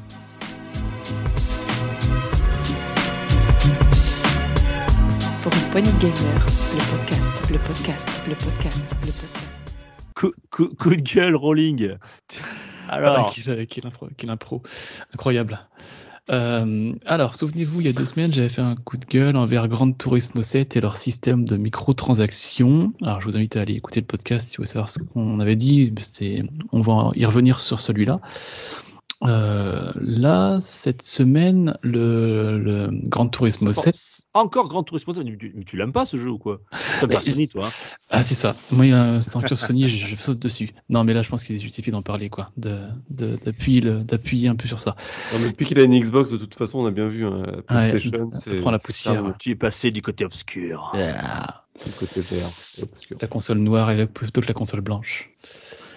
Speaker 4: De gamers, le podcast, le podcast, le podcast, le podcast.
Speaker 1: Coup, coup- coup de gueule, Rolling.
Speaker 2: Ah,
Speaker 1: Alors,
Speaker 2: quelle, quelle impro, quelle impro. Incroyable. Euh, alors, souvenez-vous, il y a deux semaines, j'avais fait un coup de gueule envers Gran Turismo 7 et leur système de microtransactions. Alors, je vous invite à aller écouter le podcast si vous voulez savoir ce qu'on avait dit. On va y revenir sur celui-là. Euh, là, cette semaine, le, le Gran Turismo
Speaker 1: bon,
Speaker 2: 7.
Speaker 1: Encore Grand Turismo. Mais tu, mais tu l'aimes pas ce jeu ou quoi? Sony, toi. hein?
Speaker 2: Ah, c'est ça. Moi, il y a un ceinture Sony, je, je saute dessus. Non, mais là, je pense qu'il est justifié d'en parler, quoi. De- de- D'appuyer le- d'appuyer un peu sur ça.
Speaker 3: Non, mais depuis qu'il a une Xbox, de toute façon, on a bien vu. hein, la
Speaker 2: Ouais,
Speaker 3: PlayStation,
Speaker 2: ça
Speaker 3: c'est.
Speaker 2: prend la poussière.
Speaker 3: clairement
Speaker 1: Tu es passé du côté obscur.
Speaker 2: Ah.
Speaker 3: le côté vert. obscur.
Speaker 2: la console noire et la- plutôt que la console blanche.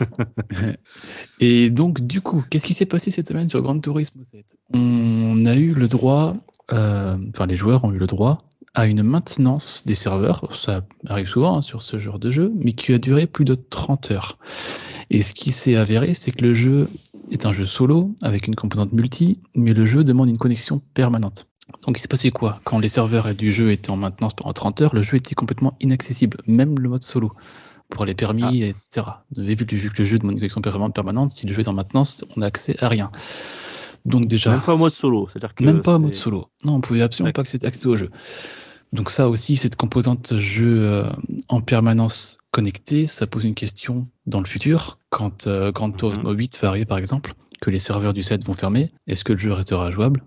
Speaker 2: (laughs) et donc, du coup, qu'est-ce qui s'est passé cette semaine sur Gran Turismo 7 On a eu le droit, euh, enfin les joueurs ont eu le droit à une maintenance des serveurs, ça arrive souvent hein, sur ce genre de jeu, mais qui a duré plus de 30 heures. Et ce qui s'est avéré, c'est que le jeu est un jeu solo avec une composante multi, mais le jeu demande une connexion permanente. Donc il s'est passé quoi? Quand les serveurs du jeu étaient en maintenance pendant 30 heures, le jeu était complètement inaccessible, même le mode solo, pour les permis, etc. Vu que, vu que le jeu demande une connexion permanente, si le jeu est en maintenance, on n'a accès à rien. Donc déjà,
Speaker 1: Même pas en mode solo. C'est-à-dire que
Speaker 2: même pas en mode solo. Non, on pouvait absolument pas accéder, au jeu. Donc ça aussi, cette composante jeu euh, en permanence connectée, ça pose une question dans le futur. Quand euh, Gran Turismo 8 va arriver, par exemple, que les serveurs du 7 vont fermer, est-ce que le jeu restera jouable?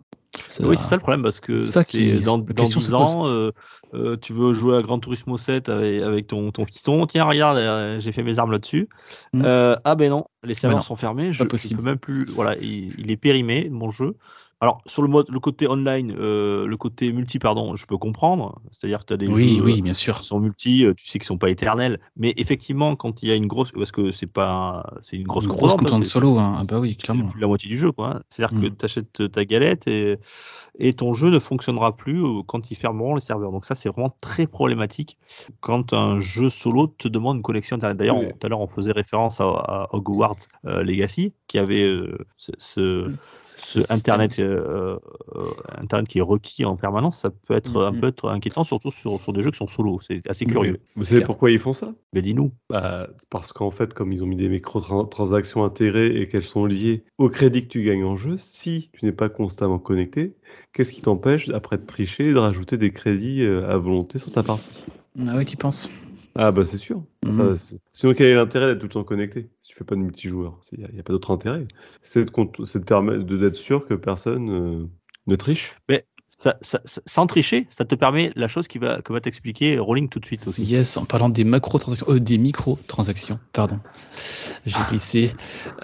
Speaker 2: Ça-
Speaker 1: Oui, c'est ça le problème parce que
Speaker 2: Ça qui
Speaker 1: dans, dans
Speaker 2: question
Speaker 1: 10
Speaker 2: se pose.
Speaker 1: ans, euh, euh, tu veux jouer à Gran Turismo 7 avec, avec ton, ton fiston. Tiens, regarde, euh, j'ai fait mes armes là-dessus.
Speaker 2: Mm.
Speaker 1: Ah ben non, les serveurs
Speaker 2: non,
Speaker 1: sont fermés. Je,
Speaker 2: possible.
Speaker 1: peux même plus. Voilà, il, il est périmé mon jeu. Alors, sur le, mode, le côté online, euh, le côté multi, pardon, je peux comprendre. C'est-à-dire que tu as des
Speaker 2: Oui,
Speaker 1: jeux
Speaker 2: oui, bien sûr.
Speaker 1: qui sont multi, euh, tu sais qu'ils sont pas éternels. Mais effectivement, quand il y a une grosse. Parce que c'est pas. C'est une grosse
Speaker 2: Une grosse
Speaker 1: composante,
Speaker 2: solo, hein. Ah bah oui,
Speaker 1: c'est
Speaker 2: clairement.
Speaker 1: plus la moitié du jeu. quoi. hein. C'est-à-dire que
Speaker 2: Mm.
Speaker 1: tu achètes ta galette et, et ton jeu ne fonctionnera plus euh, quand ils fermeront les serveurs. Donc ça, c'est vraiment très problématique quand un jeu solo te demande une connexion Internet. D'ailleurs,
Speaker 3: Oui.
Speaker 1: tout à l'heure, on faisait référence à, à Hogwarts euh, Legacy, qui avait euh, ce, ce-. Internet, euh, Internet qui est requis en permanence. Ça peut être un
Speaker 2: Mhm.
Speaker 1: peu être inquiétant, surtout sur, sur des jeux qui sont solo. C'est assez curieux.
Speaker 3: Vous savez
Speaker 2: clair.
Speaker 3: pourquoi ils font ça?
Speaker 1: Mais dis-nous.
Speaker 3: Bah, parce qu'en fait, comme ils ont mis des microtransactions intégrées et qu'elles sont liées au crédit que tu gagnes en jeu, si tu n'es pas constamment connecté, qu'est-ce qui t'empêche, après de tricher, de rajouter des crédits euh, à volonté sur ta partie?
Speaker 2: Ah oui, tu penses
Speaker 3: Ah bah c'est sûr.
Speaker 2: Mhm.
Speaker 3: Ça, c'est- Sinon, quel est l'intérêt d'être tout le temps connecté? Fais pas de multijoueur, il n'y a, pas d'autre intérêt. C'est de, permettre de- d'être sûr que personne euh, ne triche.
Speaker 1: Mais ça, ça- ça- sans tricher, ça te permet la chose qui va, que va t'expliquer Rolling tout de suite aussi.
Speaker 2: Yes, en parlant des macro-transactions, euh, des micro-transactions, pardon. J'ai glissé.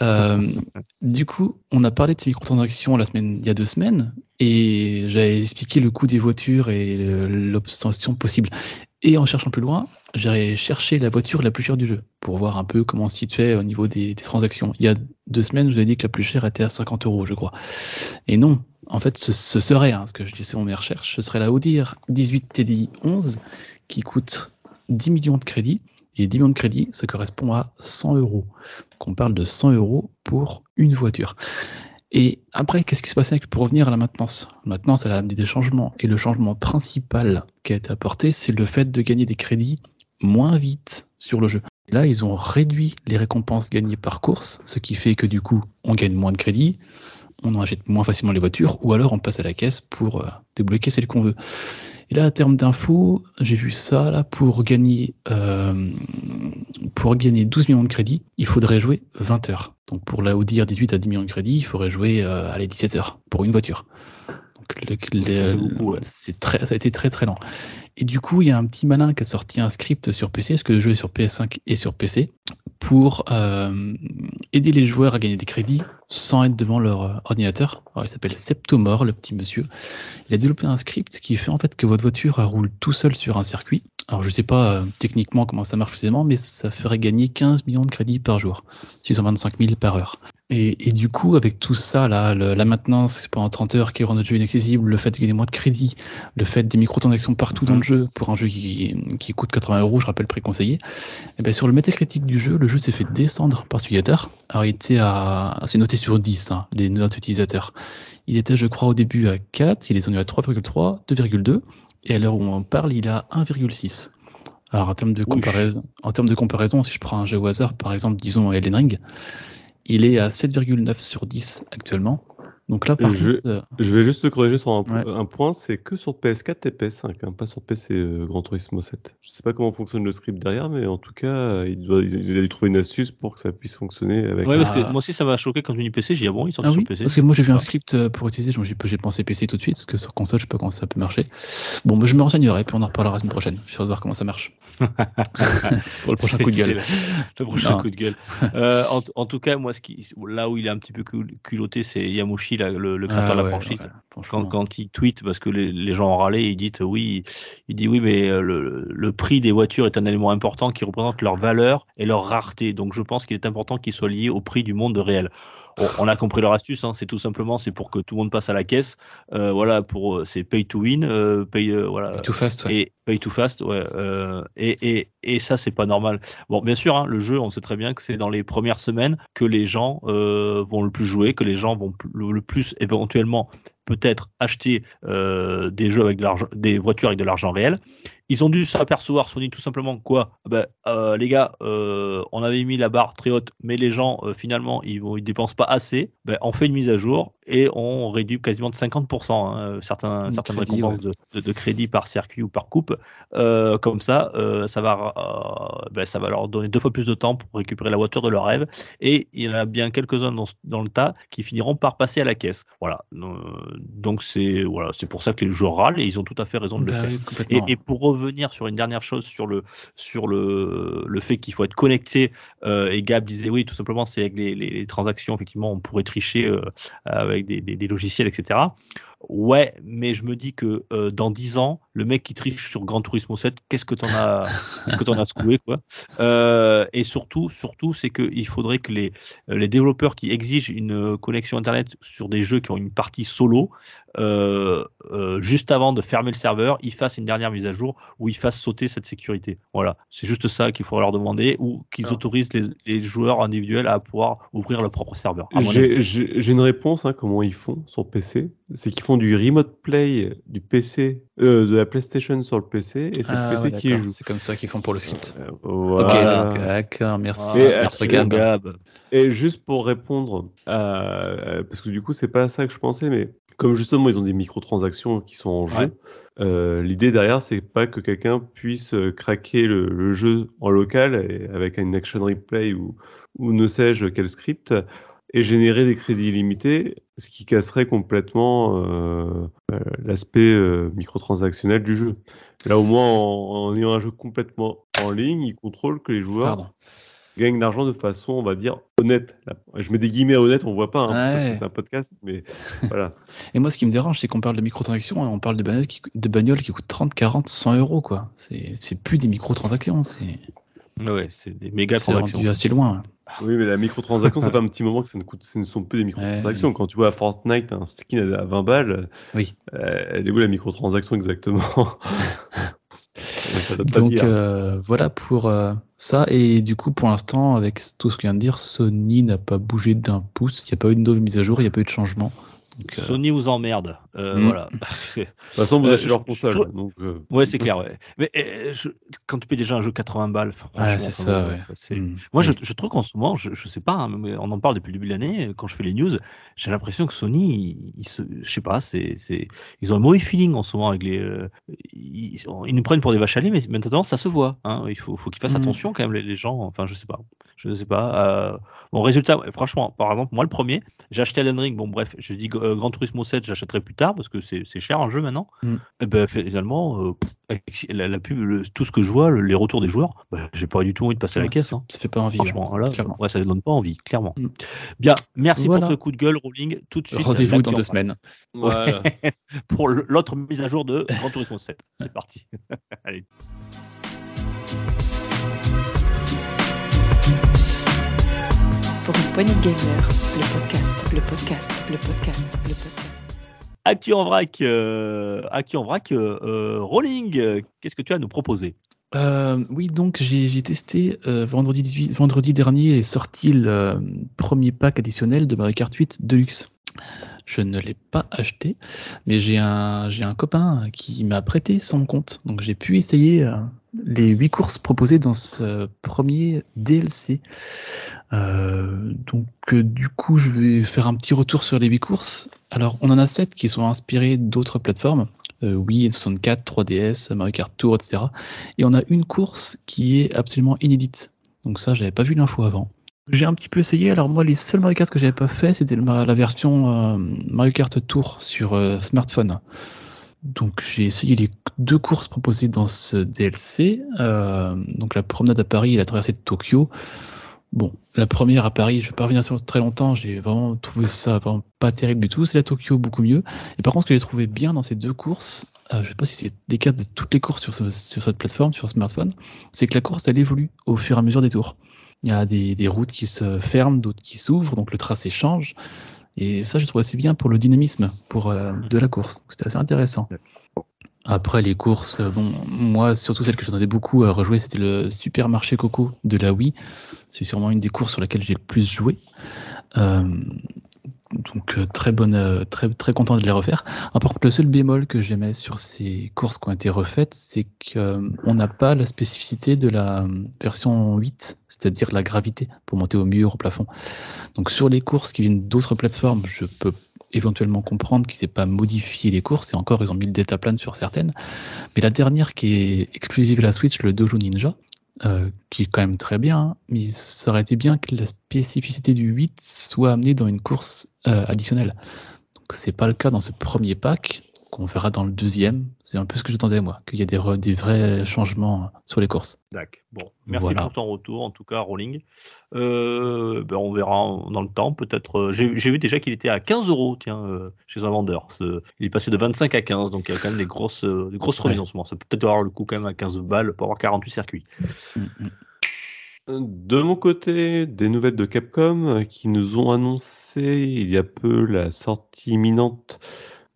Speaker 2: Euh, du coup, on a parlé de ces micro-transactions la semaine, il y a deux semaines, et j'avais expliqué le coût des voitures et l'obtention possible. Et en cherchant plus loin, j'ai cherché la voiture la plus chère du jeu pour voir un peu comment on se situait au niveau des, transactions. Il y a deux semaines, je vous ai dit que la plus chère était à 50 euros, je crois. Et non, en fait, ce, serait, hein, ce que je disais dans mes recherches, ce serait la Audi 18 TDI 11 qui coûte 10 millions de crédits. Et 10 millions de crédits, ça correspond à 100 euros. Donc on parle de 100 euros pour une voiture. Et après, qu'est-ce qui se passait pour revenir à la maintenance? La maintenance, elle a amené des changements. Et le changement principal qui a été apporté, c'est le fait de gagner des crédits moins vite sur le jeu. Là, ils ont réduit les récompenses gagnées par course, ce qui fait que du coup, on gagne moins de crédits, on achète moins facilement les voitures, ou alors on passe à la caisse pour euh, débloquer celle qu'on veut. Et là, à terme d'infos, j'ai vu ça là pour gagner euh, pour gagner 12 millions de crédits, il faudrait jouer 20 heures. Donc pour la Audi R18 à 10 millions de crédits, il faudrait jouer euh, allez, 17 heures pour une voiture. C'est très, ça a été très très lent. Et du coup, il y a un petit malin qui a sorti un script sur PC, parce que le jeu est sur PS5 et sur PC, pour euh, aider les joueurs à gagner des crédits sans être devant leur euh, ordinateur? Alors, il s'appelle Septomore, le petit monsieur. Il a développé un script qui fait en fait que votre voiture roule tout seul sur un circuit. Alors je sais pas euh, techniquement comment ça marche précisément, mais ça ferait gagner 15 millions de crédits par jour, 625 000 par heure. Et, et du coup, avec tout ça, là, le- la maintenance pendant 30 heures qui rend notre jeu inaccessible, le fait de gagner moins de crédits, le fait des microtransactions partout dans le jeu, pour un jeu qui, qui coûte 80 euros, je rappelle préconseillé, et bien sur le métacritique du jeu, le jeu s'est fait descendre par utilisateur. Alors il était à. C'est noté sur 10, hein, les notes utilisateurs. Il était, je crois, au début à 4, il est tombé à 3,3, 2,2, et à l'heure où on parle, il est à 1,6. Alors en termes, de comparaison, en termes de comparaison, si je prends un jeu au hasard, par exemple, disons Elden Ring, il est à 7,9 sur 10 actuellement. Donc là, par
Speaker 3: Et je-
Speaker 2: contre, euh,
Speaker 3: Je vais juste te corriger sur un, po-
Speaker 2: Ouais.
Speaker 3: un point, c'est que sur PS4 et PS5, hein, pas sur PC euh, Gran Turismo 7. Je sais pas comment fonctionne le script derrière, mais en tout cas, euh, il, doit, il a dû trouver une astuce pour que ça puisse fonctionner avec.
Speaker 1: Ouais, parce que
Speaker 2: Ah.
Speaker 1: moi aussi, ça m'a choqué quand tu dis PC. J'ai dit, ah bon, ils sont
Speaker 2: Ah
Speaker 1: sur
Speaker 2: oui,
Speaker 1: PC.
Speaker 2: parce que moi j'ai vu un script euh, pour utiliser, j'ai j'ai pensé PC tout de suite, parce que sur console je sais pas comment ça peut marcher. Bon, bah, je me renseignerai, puis on en reparlera la semaine prochaine. Je suis sûr de voir comment ça marche. (laughs) pour le prochain coup de gueule.
Speaker 1: Le, prochain
Speaker 2: Non.
Speaker 1: coup de gueule. Euh, en, en tout cas, moi, ce qui, là où il est un petit peu cul- culotté, c'est Yamushi, le, le créateur
Speaker 2: Ah
Speaker 1: de la
Speaker 2: ouais,
Speaker 1: franchise.
Speaker 2: ouais,
Speaker 1: Quand,
Speaker 2: franchement.
Speaker 1: quand il tweet, parce que les, les gens ont râlé, il dit oui, il dit oui, mais euh, le, le prix des voitures est un élément important qui représente leur valeur et leur rareté. Donc je pense qu'il est important qu'il soit lié au prix du monde réel. On, on a compris leur astuce, hein, c'est tout simplement c'est pour que tout le monde passe à la caisse. Euh, voilà, pour euh, c'est pay to win, euh, pay euh, voilà.
Speaker 2: Too fast, ouais.
Speaker 1: Et pay too fast, ouais. et, et, et ça, c'est pas normal. Bon, bien sûr, hein, le jeu, on sait très bien que c'est dans les premières semaines que les gens vont le plus jouer, que les gens vont le plus éventuellement peut-être acheter euh, des jeux avec de l'argent, des voitures avec de l'argent réel. Ils ont dû s'apercevoir, Sony, tout simplement, quoi? Ben, euh, Les gars, euh, on avait mis la barre très haute, mais les gens, finalement, ils ne ils dépensent pas assez. Ben, on fait une mise à jour et on réduit quasiment de 50% hein, certains,
Speaker 2: De
Speaker 1: certaines
Speaker 2: crédit,
Speaker 1: récompenses de, de, de crédit par circuit ou par coupe. Comme ça, euh, ça, va, ben, ça va leur donner deux fois plus de temps pour récupérer la voiture de leur rêve. Et il y en a bien quelques-uns dans, dans le tas qui finiront par passer à la caisse. Voilà. Donc c'est voilà, c'est pour ça que les joueurs râlent et ils ont tout à fait raison de le
Speaker 2: Bah
Speaker 1: faire.
Speaker 2: oui,
Speaker 1: Et, pour revenir sur une dernière chose sur le sur le, le fait qu'il faut être connecté euh, et Gab disait oui tout simplement c'est avec les, les- les transactions effectivement on pourrait tricher euh, avec des, des- des logiciels etc. Ouais, mais je me dis que euh, dans 10 ans, le mec qui triche sur Gran Turismo 7, qu'est-ce que t'en as, (laughs) qu'est-ce que t'en as secoué, quoi. Euh, et surtout, surtout, c'est qu'il faudrait que les, les développeurs qui exigent une connexion Internet sur des jeux qui ont une partie solo, euh, euh, juste avant de fermer le serveur, ils fassent une dernière mise à jour où ils fassent sauter cette sécurité. Voilà, c'est juste ça qu'il faudra leur demander ou qu'ils
Speaker 3: Alors.
Speaker 1: autorisent les, les joueurs individuels à pouvoir ouvrir leur propre serveur.
Speaker 3: J'ai une réponse, hein, comment ils font sur PC. C'est qu'ils font du remote play du PC, euh, de la PlayStation sur le PC, et c'est
Speaker 2: Ah,
Speaker 3: le PC
Speaker 2: ouais,
Speaker 3: qui joue.
Speaker 2: C'est comme ça qu'ils font pour le script.
Speaker 3: Euh,
Speaker 2: Ok,
Speaker 3: voilà.
Speaker 2: donc, d'accord, merci.
Speaker 3: Et,
Speaker 2: Gab.
Speaker 1: Gab.
Speaker 3: Et juste pour répondre, à- parce que du coup, c'est pas ça que je pensais, mais comme justement, ils ont des microtransactions qui sont en
Speaker 1: Ouais.
Speaker 3: jeu, euh, l'idée derrière, c'est pas que quelqu'un puisse euh, craquer le, le jeu en local et avec une action replay ou, ou ne sais-je quel script et générer des crédits illimités, ce qui casserait complètement euh, euh, l'aspect euh, microtransactionnel du jeu. Là, au moins, en, en ayant un jeu complètement en ligne, ils contrôlent que les joueurs
Speaker 2: Pardon.
Speaker 3: Gagne l'argent de façon, on va dire, honnête. Je mets des guillemets honnêtes, on voit pas, hein, parce
Speaker 2: Ouais.
Speaker 3: que c'est un podcast, mais (laughs) voilà.
Speaker 2: Et moi, ce qui me dérange, c'est qu'on parle de microtransactions, hein, on parle de bagnoles qui, de bagnoles qui coûtent 30, 40, 100 euros, quoi. C'est c'est plus des microtransactions, c'est
Speaker 1: Ouais, c'est des méga
Speaker 2: c'est
Speaker 1: transactions.
Speaker 2: rendu assez loin.
Speaker 3: Oui, mais la microtransaction, ça fait un petit moment que ça ne, coûte, ce ne sont plus des microtransactions. Quand tu vois à Fortnite un skin à 20 balles,
Speaker 2: Oui.
Speaker 3: euh, elle est où la microtransaction exactement? (laughs) Ça
Speaker 2: Donc euh, voilà pour euh, ça. Et du coup, pour l'instant, avec tout ce que je viens de dire, Sony n'a pas bougé d'un pouce. Il n'y a pas eu de nouvelle mise à jour, il n'y a pas eu de changement. Donc, euh,
Speaker 1: Sony vous emmerde. Euh,
Speaker 2: Mm.
Speaker 1: Voilà. (laughs)
Speaker 3: De (laughs) toute façon, vous
Speaker 1: euh,
Speaker 3: achetez
Speaker 1: je-
Speaker 3: leur
Speaker 1: je
Speaker 3: console. donc, euh,
Speaker 1: Ouais, c'est clair. Ouais. Mais euh, je- quand tu payes déjà un jeu 80 balles, franchement,
Speaker 2: Ouais, c'est ça, ouais. hmm.
Speaker 1: Moi, je,
Speaker 2: Oui.
Speaker 1: je trouve qu'en ce moment, je, je sais pas, hein, mais on en parle depuis le début de l'année. Quand je fais les news, j'ai l'impression que Sony, ils, ils se, je sais pas, c'est, ils ont un mauvais feeling en ce moment avec les. euh, ils, ils nous prennent pour des vaches à lait, mais maintenant ça se voit. hein. Il faut, faut qu'ils fassent
Speaker 2: Mhm.
Speaker 1: attention quand même les, les gens. Enfin, je sais pas, je ne sais pas. Euh, bon, résultat, franchement, par exemple, moi le premier, j'ai acheté Elden Ring. Bon, bref, je dis euh, Gran Turismo 7, j'achèterai plus tard parce que c'est, cher un jeu maintenant.
Speaker 2: Mhm.
Speaker 1: Et ben finalement, euh, pff, avec la, la pub, le- tout ce que je vois, le- les retours des joueurs, bah, j'ai pas du tout envie de passer à la caisse.
Speaker 2: ça,
Speaker 1: hein.
Speaker 2: ça fait pas envie,
Speaker 1: Franchement, là,
Speaker 2: clairement.
Speaker 1: ouais, ça ne donne pas envie, clairement.
Speaker 2: Mm.
Speaker 1: Bien, merci
Speaker 2: Voilà.
Speaker 1: pour ce coup de gueule, Rolling. Tout de suite,
Speaker 2: Rendez-vous dans deux semaines.
Speaker 3: voilà. (laughs)
Speaker 1: pour l'autre mise à jour de Grand Turismo 7. C'est parti. (laughs) Allez.
Speaker 4: Pour une poignée de gamers, le podcast, le podcast, le podcast, le podcast.
Speaker 1: Actu en vrac, euh, Actu en vrac, euh, euh, Rolling, qu'est-ce que tu as à nous proposer
Speaker 2: Euh, oui, donc j'ai j'ai testé euh, vendredi, 18 vendredi dernier est sorti le euh, premier pack additionnel de Mario Kart 8 Deluxe. Je ne l'ai pas acheté, mais j'ai un, copain qui m'a prêté son compte. Donc j'ai pu essayer euh, les 8 courses proposées dans ce premier DLC. Euh, donc euh, du coup, je vais faire un petit retour sur les 8 courses. Alors, on en a 7 qui sont inspirées d'autres plateformes. Wii, 64, 3DS, Mario Kart Tour, etc. Et on a une course qui est absolument inédite. Donc ça, j'avais pas vu l'info avant. J'ai un petit peu essayé. Alors moi, les seuls Mario Kart que j'avais pas fait, c'était la version euh, Mario Kart Tour sur euh, smartphone. Donc j'ai essayé les deux courses proposées dans ce DLC. Euh, donc la promenade à Paris et la traversée de Tokyo. Bon, la première à Paris, je vais pas revenir sur très longtemps. J'ai vraiment trouvé ça vraiment pas terrible du tout. C'est la Tokyo beaucoup mieux. Et par contre, ce que j'ai trouvé bien dans ces deux courses, je sais pas si c'est des cas de toutes les courses sur, sur cette plateforme, sur smartphone, c'est que la course elle évolue au fur et à mesure des tours. Il y a des, des routes qui se ferment, d'autres qui s'ouvrent, donc le tracé change. Et ça, je trouve assez bien pour le dynamisme pour, euh, de la course. C'était assez intéressant. Après, les courses, bon, moi, surtout celle que j'en ai beaucoup à rejouer, c'était le Supermarché Coco de la Wii. C'est sûrement une des courses sur laquelle j'ai le plus joué. Euh, donc, euh, très bonne, euh, très, content de les refaire. Ah, par le seul bémol que j'aimais sur ces courses qui ont été refaites, c'est qu'on n'a pas la spécificité de la euh, version 8, c'est-à-dire la gravité pour monter au mur, au plafond. Donc sur les courses qui viennent d'autres plateformes, je peux éventuellement comprendre qu'ils n'aient pas modifié les courses, et encore ils ont mis le data plan sur certaines. Mais la dernière qui est exclusive à la Switch, le Dojo Ninja, euh, qui est quand même très bien, hein, mais ça aurait été bien que la spécificité du 8 soit amenée dans une course euh, additionnelle. C'est pas le cas dans ce premier pack qu'on verra dans le deuxième. C'est un peu ce que j'attendais moi, qu'il y ait des, des, vrais changements sur les courses.
Speaker 1: D'accord. Bon, merci pour ton retour en tout cas, Rolling. Euh, ben on verra dans le temps. Peut-être. Euh, j'ai vu déjà qu'il était à 15 euros, tiens, euh, chez un vendeur. il est passé de 25 à 15, donc il y a quand même des grosses, des grosses remises en ce moment. Ça peut peut-être avoir le coup quand même à 15 balles pour avoir 48 circuits. Mm, mm.
Speaker 3: De mon côté, des nouvelles de Capcom qui nous ont annoncé il y a peu la sortie imminente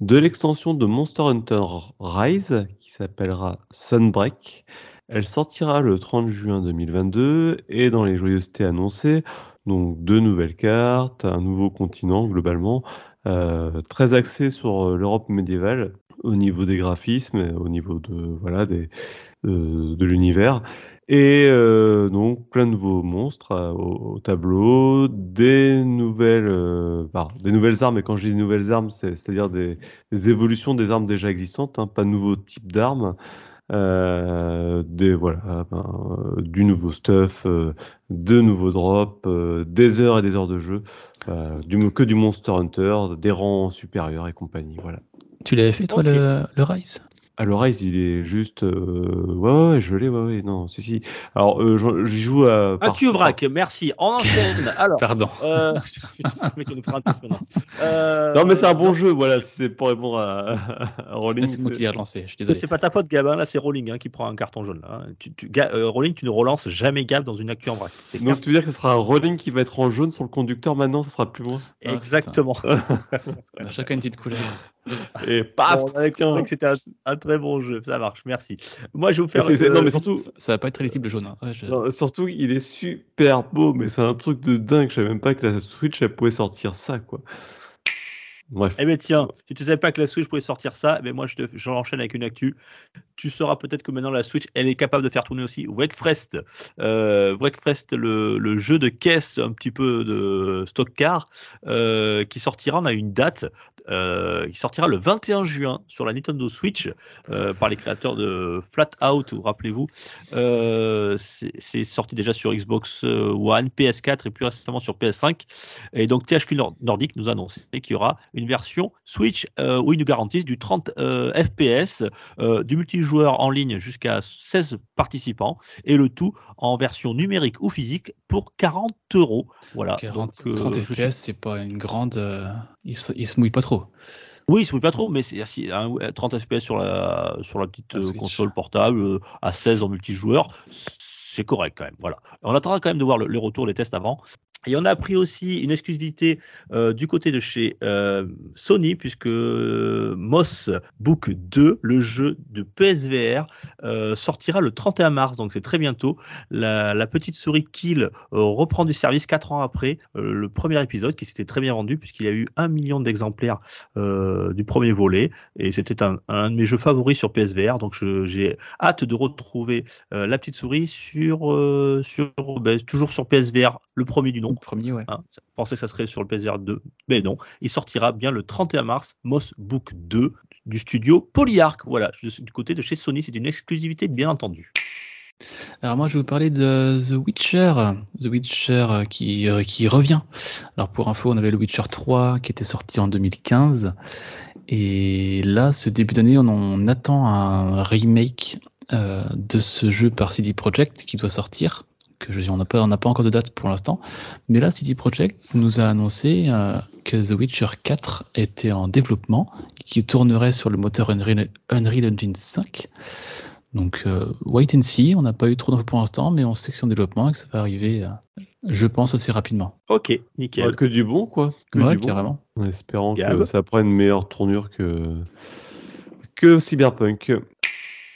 Speaker 3: de l'extension de Monster Hunter Rise qui s'appellera Sunbreak. Elle sortira le 30 juin 2022 et dans les joyeusetés annoncées, donc deux nouvelles cartes, un nouveau continent globalement, euh, très axé sur euh, l'Europe médiévale au niveau des graphismes, au niveau de voilà euh, de l'univers. Et euh, donc plein de nouveaux monstres euh, au, tableau, des nouvelles, euh, des nouvelles armes. Et quand je dis nouvelles armes, c'est-à-dire des, des, évolutions des armes déjà existantes, hein, pas de nouveaux types d'armes. des voilà, ben, du nouveau stuff, de nouveaux drops, des heures et des heures de jeu, du, que du Monster Hunter, des rangs supérieurs et compagnie. Voilà.
Speaker 2: Tu l'avais fait toi le, le Rise?
Speaker 3: Alors Rise, il est juste. Euh... Ouais, ouais, je l'ai, ouais, ouais, non, si, si. Alors, euh, j'y joue à.
Speaker 1: Ah, tu vrac, merci. On (laughs) enchaîne. Alors.
Speaker 2: Pardon.
Speaker 1: Euh... (laughs)
Speaker 3: euh... Non, mais c'est un bon jeu, voilà, c'est pour répondre à, à Rolling.
Speaker 2: C'est moi qui l'ai relancé, je suis désolé.
Speaker 1: C'est pas ta faute, Gab, hein, là, c'est Rolling hein, qui prend un carton jaune. Là. Hein. Tu, tu, euh, Rolling, tu ne relances jamais Gab dans une actu en vrac.
Speaker 3: Donc, tu veux dire que ce sera Rolling qui va être en jaune sur le conducteur maintenant, ça sera plus moi?
Speaker 1: Exactement. (laughs)
Speaker 2: On a chacun une petite couleur.
Speaker 3: Et paf
Speaker 1: bon, C'était un, très bon jeu, ça marche, merci. Moi, je vais vous faire.
Speaker 3: Euh, non, mais surtout,
Speaker 2: ça, va pas être très lisible jaune. Hein.
Speaker 3: surtout, il est super beau, mais c'est un truc de dingue. Je savais même pas que la Switch elle pouvait sortir ça, quoi.
Speaker 1: Bref. Eh bien tiens, si tu ne savais pas que la Switch pouvait sortir ça, eh moi je, te, l'enchaîne avec une actu. Tu sauras peut-être que maintenant la Switch, elle est capable de faire tourner aussi Wakefrest. Euh, Wakefrest, le, le, jeu de caisse un petit peu de stock car, euh, qui sortira, on a une date euh, il sortira le 21 juin sur la Nintendo Switch euh, par les créateurs de Flat Out, rappelez-vous. Euh, c'est sorti déjà sur Xbox One, PS4 et plus récemment sur PS5. Et donc THQ Nordic nous a annoncé qu'il y aura une version Switch où ils nous garantissent du 30 FPS, du multijoueur en ligne jusqu'à 16 participants et le tout en version numérique ou physique pour 40 euros. Voilà.
Speaker 2: 40, 30 FPS, c'est pas une grande il se, se mouille pas trop.
Speaker 1: Oui, il se mouille pas trop, mais c'est 30 FPS sur la, sur la petite euh, console portable, euh, à 16 en multijoueur, c'est correct quand même. Voilà. On attendra quand même de voir le, les retours, les tests avant. Et on a pris aussi une exclusivité euh, du côté de chez euh, Sony, puisque Moss Book 2, le jeu de PSVR, euh, sortira le 31 mars, donc c'est très bientôt. La, petite souris Kill reprend du service 4 ans après le premier épisode, qui s'était très bien vendu, puisqu'il y a eu un million d'exemplaires du premier volet, et c'était un, de mes jeux favoris sur PSVR, donc j'ai hâte de retrouver la petite souris sur, sur ben, toujours sur PSVR, le premier du nom
Speaker 2: premier, ouais.
Speaker 1: Hein, pensais que ça serait sur le PSVR 2, mais non. Il sortira bien le 31 mars, Moss Book 2 du studio Polyarc. Voilà, du côté de chez Sony, c'est une exclusivité bien entendu.
Speaker 2: Alors moi je vais vous parler de The Witcher, The Witcher euh, qui, euh, qui revient. Alors pour info, on avait le Witcher 3 qui était sorti en 2015 et là ce début d'année on, attend un remake euh, de ce jeu par CD Projekt qui doit sortir que je on n'a pas, pas encore de date pour l'instant. Mais là, City Project nous a annoncé euh, que The Witcher 4 était en développement, qui tournerait sur le moteur Unreal, Engine 5. Donc, euh, wait and see. On n'a pas eu trop d'infos pour l'instant, mais on sait que c'est en développement et que ça va arriver, euh, je pense, assez rapidement.
Speaker 1: Ok, nickel.
Speaker 3: que du bon, quoi. Que
Speaker 2: ouais, carrément.
Speaker 3: En espérant que ça prenne une meilleure tournure que, que Cyberpunk.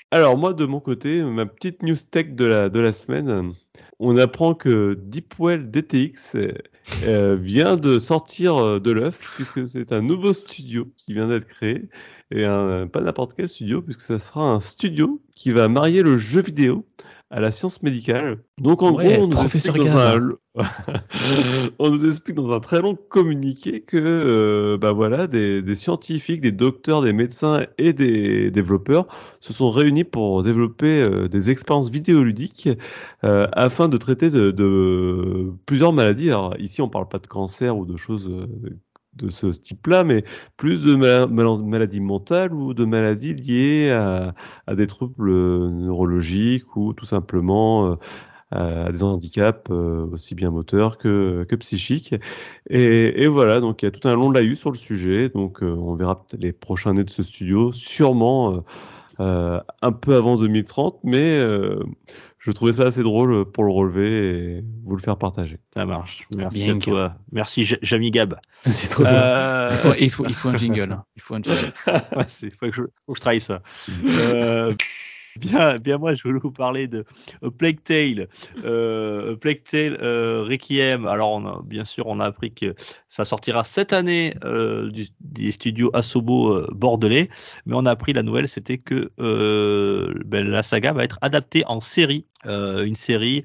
Speaker 3: Alors, moi, de mon côté, ma petite news tech de la, de la semaine on apprend que Deepwell DTX euh, vient de sortir euh, de l'œuf, puisque c'est un nouveau studio qui vient d'être créé. Et pas n'importe quel studio, puisque ce sera un studio qui va marier le jeu vidéo à la science médicale. Donc en gros, on nous, explique dans un... (laughs) on nous, explique dans un, très long communiqué que euh, bah voilà, des, des, scientifiques, des docteurs, des médecins et des développeurs se sont réunis pour développer euh, des expériences vidéoludiques euh, afin de traiter de, de, plusieurs maladies. Alors ici, on parle pas de cancer ou de choses de ce type-là, mais plus de maladies mentales ou de maladies liées à, des troubles neurologiques ou tout simplement à des handicaps aussi bien moteurs que, que psychiques. Et, voilà, donc il y a tout un long laïus sur le sujet. Donc on verra les prochains nés de ce studio, sûrement un peu avant 2030, mais je trouvais ça assez drôle pour le relever et vous le faire partager.
Speaker 1: Ça marche. Merci à toi. Merci Jamie Gab. (laughs)
Speaker 2: C'est trop ça. Euh, il, faut, il, faut, un jingle. Hein. Il faut un jingle. (laughs)
Speaker 1: il faut que, je, faut que je travaille ça. euh... Bien, bien moi, je voulais vous parler de Plague Tale, euh, Plague Tale euh, Requiem. Alors, on a, bien sûr, on a appris que ça sortira cette année euh, du, des studios Asobo euh, bordelais, mais on a appris la nouvelle, c'était que euh, ben, la saga va être adaptée en série, euh, une série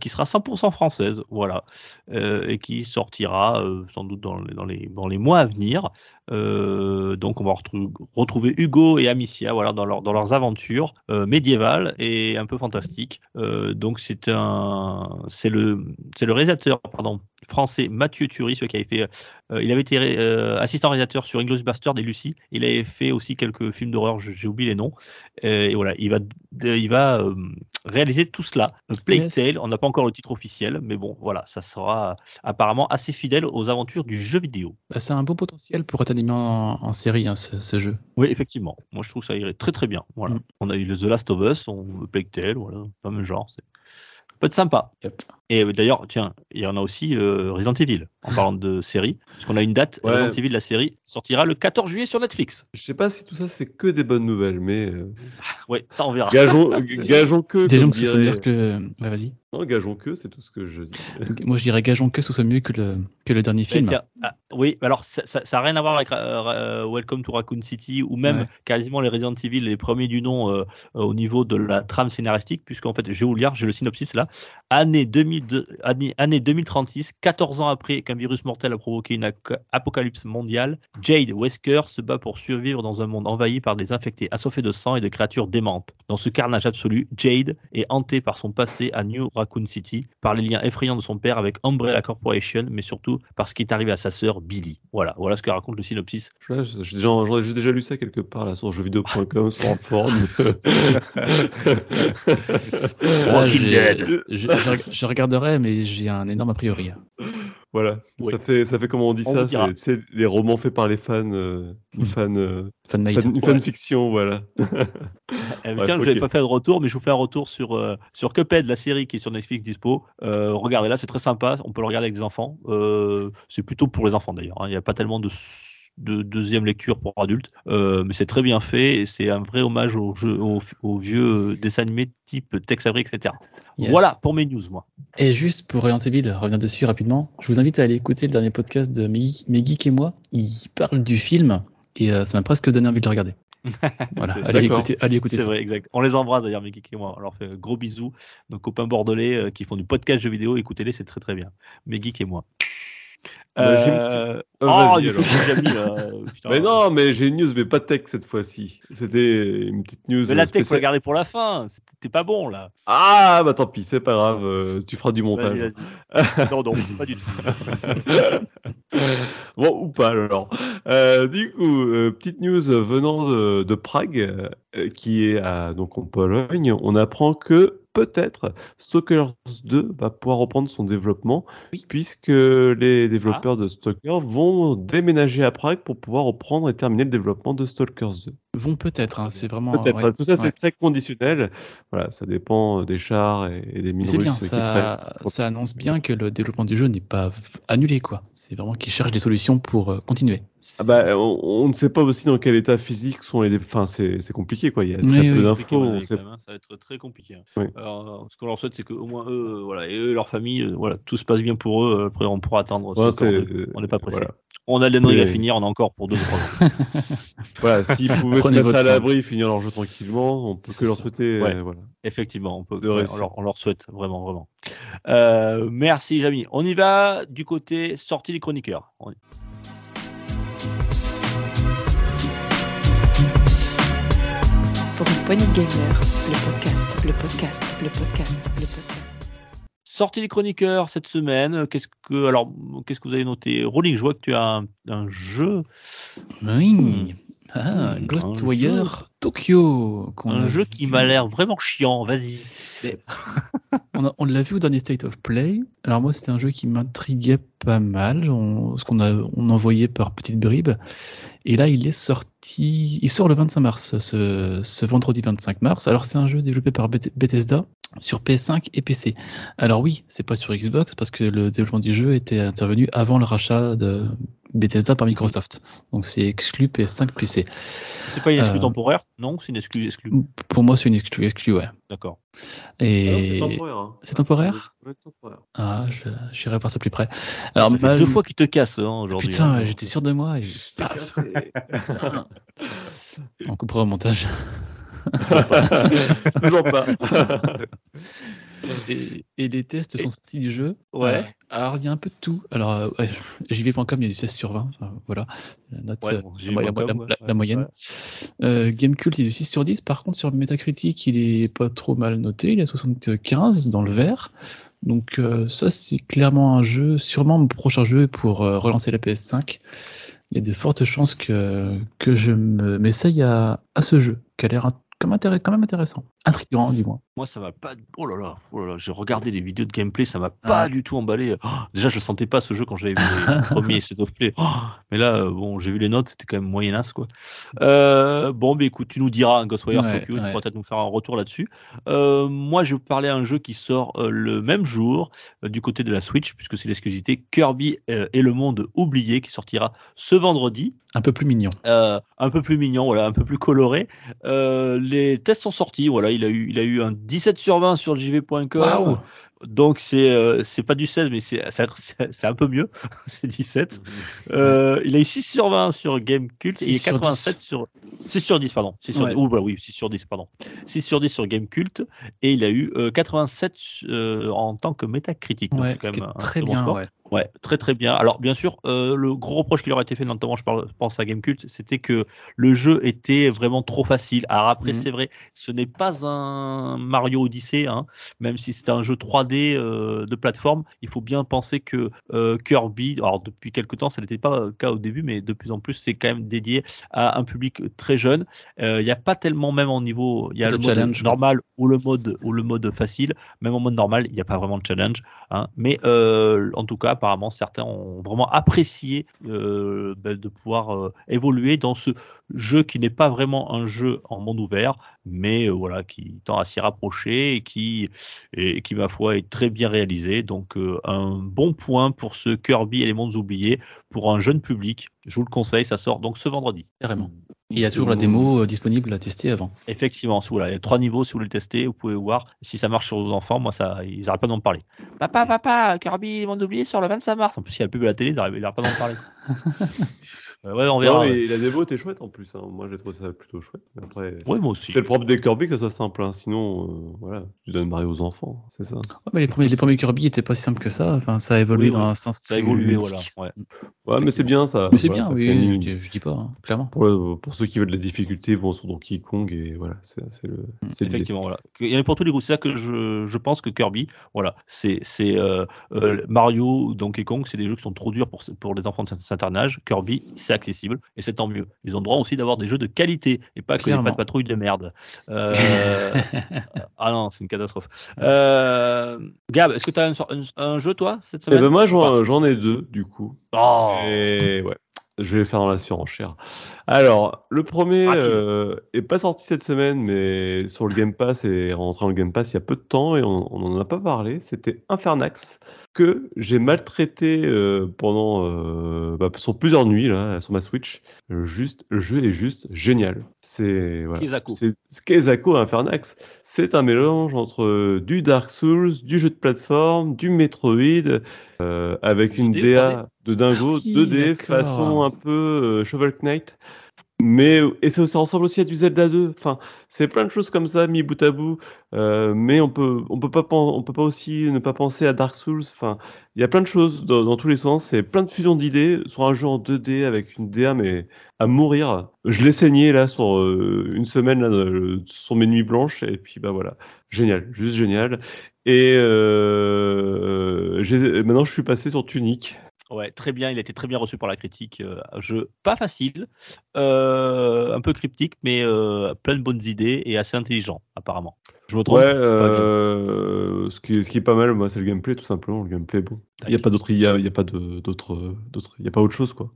Speaker 1: qui sera 100% française, voilà, et qui sortira sans doute dans les, mois à venir. donc, on va retrouver Hugo et Amicia, voilà, dans, leur, dans leurs aventures médiévales et un peu fantastiques. donc, c'est le, réalisateur, français Mathieu Turi, qui avait fait, euh, il avait été euh, assistant réalisateur sur Inglourious Bastard et Lucie. Il avait fait aussi quelques films d'horreur, j'ai oublié les noms. Euh, et voilà, il va, il va réaliser tout cela. Plague Tale, on n'a pas encore le titre officiel, mais bon, voilà, ça sera apparemment assez fidèle aux aventures du jeu vidéo.
Speaker 2: Bah, c'est un beau potentiel pour être animé en, série, hein, ce, jeu.
Speaker 1: Oui, effectivement. Moi, je trouve que ça irait très très bien. Voilà. Mm. On a eu The Last of Us, on Plague Tale, voilà, pas même genre. Peut être sympa. Et d'ailleurs, tiens, il y en a aussi euh, Resident Evil, en (laughs) parlant de série, parce qu'on a une date, Resident Evil, la série, sortira le 14 juillet sur Netflix.
Speaker 3: Je sais pas si tout ça c'est que des bonnes nouvelles, mais. Euh...
Speaker 1: ouais, ça on verra.
Speaker 3: Gageons, (laughs) gageons que.
Speaker 2: Que ce soit mieux que. Bah, vas-y.
Speaker 3: Non, gageons que, c'est tout ce que je dis. (laughs)
Speaker 2: Moi je dirais gageons que ce soit mieux que le, que le dernier film.
Speaker 1: Ah, oui, alors ça n'a rien à voir avec euh, Welcome to Raccoon City, ou même quasiment les Resident Evil, les premiers du nom euh, au niveau de la trame scénaristique, puisqu'en fait, je vais vous lire, j'ai le synopsis là. Année, 2002, année, année 2036, 14 ans après qu'un virus mortel a provoqué une apocalypse mondiale, Jade Wesker se bat pour survivre dans un monde envahi par des infectés assoiffés de sang et de créatures démentes. Dans ce carnage absolu, Jade est hantée par son passé à New Raccoon City, par les liens effrayants de son père avec Umbrella Corporation, mais surtout par ce qui est arrivé à sa sœur Billy. Voilà, voilà ce que raconte le synopsis.
Speaker 3: J'ai déjà, déjà, lu ça quelque part là sur jeuxvideo.com sur un forum. (laughs) (laughs)
Speaker 2: ah, je, regarderai, mais j'ai un énorme a priori. (laughs)
Speaker 3: Voilà, ça, fait, ça fait comment on dit ça C'est les romans faits par les fans, euh, hmm. fans, euh, fan, fiction, voilà. (laughs)
Speaker 1: Eh, tiens, je n'avais pas fait de retour, mais je vous fais un retour sur, euh, sur Cuphead, la série qui est sur Netflix dispo. regardez là, c'est très sympa, on peut le regarder avec des enfants. c'est plutôt pour les enfants d'ailleurs, hein. il n'y a pas tellement de de deuxième lecture pour adultes, euh, mais c'est très bien fait et c'est un vrai hommage aux, jeux, aux, vieux euh, dessins animés type Tex Avery, etc. Voilà pour mes news, moi.
Speaker 2: Et juste pour Revenir revenir dessus rapidement, je vous invite à aller écouter le dernier podcast de Megeek et moi. Il parle du film et euh, ça m'a presque donné envie de le regarder. (laughs) voilà, allez écouter, allez écouter
Speaker 1: C'est vrai, exact. On les embrasse d'ailleurs, Megeek et moi. On leur fait gros bisous. Nos copains bordelais qui font du podcast jeux vidéo, écoutez-les, c'est très très bien. Megeek et moi.
Speaker 3: Euh... Oh, il (laughs) mais non, mais j'ai une news, mais pas tech cette fois-ci. C'était une petite news.
Speaker 1: Mais la tech, faut la garder pour la fin. C'était pas bon là.
Speaker 3: Ah, bah tant pis, c'est pas grave. Euh, tu feras du montage.
Speaker 1: Vas -y, vas -y. (laughs) non, non, pas du tout. (laughs)
Speaker 3: bon, ou pas alors. Euh, du coup, euh, petite news venant de, de Prague, qui est à, donc en Pologne. On apprend que peut-être Stalkers 2 va pouvoir reprendre son développement, puisque les développeurs ah. de Stalkers vont déménager à Prague pour pouvoir reprendre et terminer le développement de Stalkers 2.
Speaker 2: Vont peut-être, hein, c'est vraiment.
Speaker 3: Peut-être. Tout ça, c'est très conditionnel. Voilà, ça dépend des chars et, des mines
Speaker 2: C'est bien, ça, ça, annonce bien que le développement du jeu n'est pas annulé, quoi. C'est vraiment qu'ils cherchent des solutions pour euh, continuer.
Speaker 3: Ah bah, on, ne sait pas aussi dans quel état physique sont les. Enfin, c'est compliqué, quoi. Il y a très peu d'infos.
Speaker 1: Hein, ça va être très compliqué. Hein. Alors, ce qu'on leur souhaite, c'est qu'au moins eux, voilà, et eux, leur famille, euh, voilà, tout se passe bien pour eux. Après, on pourra attendre. on n'est pas pressé. On a l'Enry à finir, on a encore pour deux ou trois ans. (laughs)
Speaker 3: voilà, s'ils pouvaient se mettre à l'abri, finir leur jeu tranquillement, on peut que leur souhaiter. Euh, voilà.
Speaker 1: Effectivement, on, peut, on, leur, souhaite vraiment, vraiment. Euh, merci, Jamy. On y va du côté sortie des chroniqueurs. Pour
Speaker 4: une poignée de gamer, le podcast, le podcast, le podcast, le podcast.
Speaker 1: Sortie des chroniqueurs cette semaine. Qu'est-ce que alors qu'est-ce que vous avez noté? Rolling, je vois que tu as un, un jeu.
Speaker 2: Oui. Ah,
Speaker 1: Hmm,
Speaker 2: Ghostwire Tokyo.
Speaker 1: Un
Speaker 2: a
Speaker 1: jeu
Speaker 2: vu.
Speaker 1: qui m'a l'air vraiment chiant. Vas-y.
Speaker 2: On, l'a vu au dernier State of Play. Alors moi, c'était un jeu qui m'intriguait pas mal, on, ce qu'on a, on envoyait par petites bribes. Et là, il est sorti, il sort le 25 mars, ce, ce vendredi 25 mars. Alors c'est un jeu développé par Beth- Bethesda sur PS5 et PC. Alors oui, c'est pas sur Xbox parce que le développement du jeu était intervenu avant le rachat de Bethesda par Microsoft. Donc c'est exclu PS5 PC.
Speaker 1: C'est pas une exclu
Speaker 2: Euh,
Speaker 1: temporaire? Non, c'est une exclu exclu.
Speaker 2: Pour moi, c'est une exclu, exclu ouais.
Speaker 1: D'accord.
Speaker 2: Et
Speaker 3: Ah c'est temporaire. hein.
Speaker 2: c'est temporaire?
Speaker 3: Ouais, temporaire.
Speaker 2: Ah, je j'irai voir ça plus près. Alors,
Speaker 1: ça fait deux fois qu'il te casse hein, aujourd'hui.
Speaker 2: Putain,
Speaker 1: hein.
Speaker 2: j'étais sûr de moi. Et... paf. (laughs) On coupera au montage. (laughs)
Speaker 3: Toujours pas. (laughs)
Speaker 2: Et, et les tests sont sortis du jeu.
Speaker 1: Ouais.
Speaker 2: Euh, alors, il y a un peu de tout. Alors, euh, ouais, JV.com, il y a du 16 sur 20. Enfin, voilà. La note,
Speaker 1: Ouais, bon,
Speaker 2: la, moyenne. Euh, Gamecult, il est du 6 sur 10. Par contre, sur Metacritic, il est pas trop mal noté. Il est à 75 dans le vert. Donc, euh, ça, c'est clairement un jeu, sûrement mon prochain jeu pour relancer la PS5. Il y a de fortes chances que, que je me- m'essaye à, à ce jeu, qui a l'air comme intéress- quand même intéressant. Intriguant, du moins.
Speaker 1: Moi, ça m'a pas. Oh là là, oh là là, j'ai regardé les vidéos de gameplay, ça m'a pas
Speaker 2: Ah.
Speaker 1: du tout emballé. Oh, déjà, je sentais pas ce jeu quand j'avais vu les (laughs) premiers State of Play. Oh, mais là, euh, bon, j'ai vu les notes, c'était quand même moyenasse, quoi. Euh, bon, mais écoute, tu nous diras, hein, Ghostwire
Speaker 2: Ouais,
Speaker 1: Tokyo, tu pourras peut-être nous faire un retour là-dessus. Euh, moi, je vais vous parler d'un jeu qui sort euh, le même jour du côté de la Switch, puisque c'est l'exclusivité Kirby et le monde oublié qui sortira ce vendredi.
Speaker 2: Un peu plus mignon.
Speaker 1: Un peu plus mignon, voilà, un peu plus coloré. Euh, les tests sont sortis, voilà, il a eu, il a eu un 17 sur 20 sur jv.com. Donc c'est, euh, c'est pas du 16, mais (laughs) c'est, un peu mieux, (laughs) c'est 17. Euh, il a eu 6 sur 20 sur Gamecult et il
Speaker 2: 6
Speaker 1: est
Speaker 2: sur
Speaker 1: 87 sur 6 sur 10 pardon. 6 sur
Speaker 2: Ouais.
Speaker 1: 10. Ouh, bah oui, 6 sur 10 pardon. 6 sur 10 sur Gamecult et il a eu euh, 87 euh, en tant que métacritique.
Speaker 2: Ouais,
Speaker 1: c'est quand même un
Speaker 2: très
Speaker 1: bon
Speaker 2: bien.
Speaker 1: score.
Speaker 2: Ouais.
Speaker 1: Ouais, très très bien. Alors bien sûr, le gros reproche qui leur a été fait, notamment je pense à Gamecult, c'était que le jeu était vraiment trop facile. Alors après,
Speaker 2: Mhm.
Speaker 1: c'est vrai, ce n'est pas un Mario Odyssey, hein, même si c'est un jeu 3D euh, de plateforme. Il faut bien penser que euh, Kirby, alors depuis quelque temps, ça n'était pas le cas au début, mais de plus en plus, c'est quand même dédié à un public très jeune. Euh, Il n'y a pas tellement même en niveau, il y a le mode normal ou le mode ou le mode facile. Même en mode normal, il n'y a pas vraiment de challenge. hein. Mais en tout cas, apparemment, certains ont vraiment apprécié ben, de pouvoir évoluer dans ce jeu qui n'est pas vraiment un jeu en monde ouvert, mais euh, voilà, qui tend à s'y rapprocher et qui, et qui, ma foi, est très bien réalisé. Donc, euh, un bon point pour ce Kirby et les mondes oubliés pour un jeune public. Je vous le conseille, ça sort donc ce vendredi.
Speaker 2: Carrément. Il y a toujours la démo euh, disponible à tester avant.
Speaker 1: Effectivement, voilà, il y a trois niveaux, si vous voulez le tester, vous pouvez voir si ça marche sur vos enfants. Moi, ça, ils n'arrêtent pas d'en parler. Papa, papa, Kirby, les mondes oubliés sur le 25 mars. En plus, il y a la pub à la télé, ils n'arrêtent pas d'en parler. (laughs) Euh, ouais, on verra.
Speaker 3: Non,
Speaker 1: ouais.
Speaker 3: mais la démo était chouette en plus. hein. Moi, j'ai trouvé ça plutôt chouette. Mais Après,
Speaker 1: Ouais, moi aussi.
Speaker 3: c'est le propre des Kirby que ça soit simple. hein. Sinon, euh, voilà, tu donnes Mario aux enfants, c'est ça.
Speaker 2: Ouais, mais les premiers, les premiers Kirby n'étaient pas si simples que ça. Enfin, ça a évolué
Speaker 1: Oui,
Speaker 2: dans
Speaker 1: ouais.
Speaker 2: un sens
Speaker 1: Ça a
Speaker 2: plus
Speaker 1: évolué, voilà. Ouais.
Speaker 3: Ouais, mais c'est bien ça.
Speaker 2: Mais c'est
Speaker 3: Voilà,
Speaker 2: bien,
Speaker 3: ça
Speaker 2: oui, je, dis- je dis pas, hein, clairement.
Speaker 3: Pour, le- pour ceux qui veulent de la difficulté, ils vont sur Donkey Kong et voilà, c'est c'est le. c'est l'idée.
Speaker 1: Effectivement, voilà. Il y en a pour tous les goûts. C'est ça que je, je pense que Kirby, voilà, c'est c'est euh, euh, Mario, Donkey Kong, c'est des jeux qui sont trop durs pour, pour les enfants de cet certain âge. Kirby, c'est accessible et c'est tant mieux. Ils ont le droit aussi d'avoir des jeux de qualité et pas que des pas de patrouille de merde. (laughs) Euh, ah non, c'est une catastrophe. Euh, Gab, est-ce que tu as un, un- un jeu, toi, cette
Speaker 3: Eh
Speaker 1: semaine?
Speaker 3: ben moi,
Speaker 1: Ou pas?
Speaker 3: j'en ai deux du coup.
Speaker 1: Oh
Speaker 3: Et ouais, je vais faire dans la surenchère. Alors, le premier euh, est pas sorti cette semaine, mais sur le Game Pass et rentré dans le Game Pass il y a peu de temps et on on en a pas parlé. C'était Infernax que j'ai maltraité euh, pendant euh, bah, sur plusieurs nuits là sur ma Switch. Juste, le jeu est juste génial. C'est voilà.
Speaker 1: Kezako.
Speaker 3: Infernax. C'est un mélange entre euh, du Dark Souls, du jeu de plateforme, du Metroid, euh, avec une
Speaker 1: 2D ou
Speaker 3: DA de dingo,
Speaker 2: Ah oui,
Speaker 3: 2D
Speaker 2: d'accord.
Speaker 3: façon un peu euh, Shovel Knight. Mais et ça, ça ressemble aussi à du Zelda 2. Enfin, c'est plein de choses comme ça mis bout à bout. Euh, mais on peut on peut pas on peut pas aussi ne pas penser à Dark Souls. Enfin, il y a plein de choses dans, tous les sens. C'est plein de fusions d'idées sur un jeu en 2D avec une DA mais à mourir. Je l'ai saigné là sur euh, une semaine là, euh, sur mes nuits blanches et puis bah voilà, génial, juste génial. Et euh, maintenant je suis passé sur Tunic.
Speaker 1: Ouais, très bien. Il a été très bien reçu par la critique. Euh, un jeu pas facile, euh, un peu cryptique, mais euh, plein de bonnes idées et assez intelligent, apparemment. Je me trompe?
Speaker 3: Ouais, euh, ce, qui, ce qui est pas mal, moi, c'est le gameplay, tout simplement. Le gameplay, bon. Il n'y a pas d'autre, il y a, il y a pas de- d'autre, d'autre, il y a pas autre chose, quoi.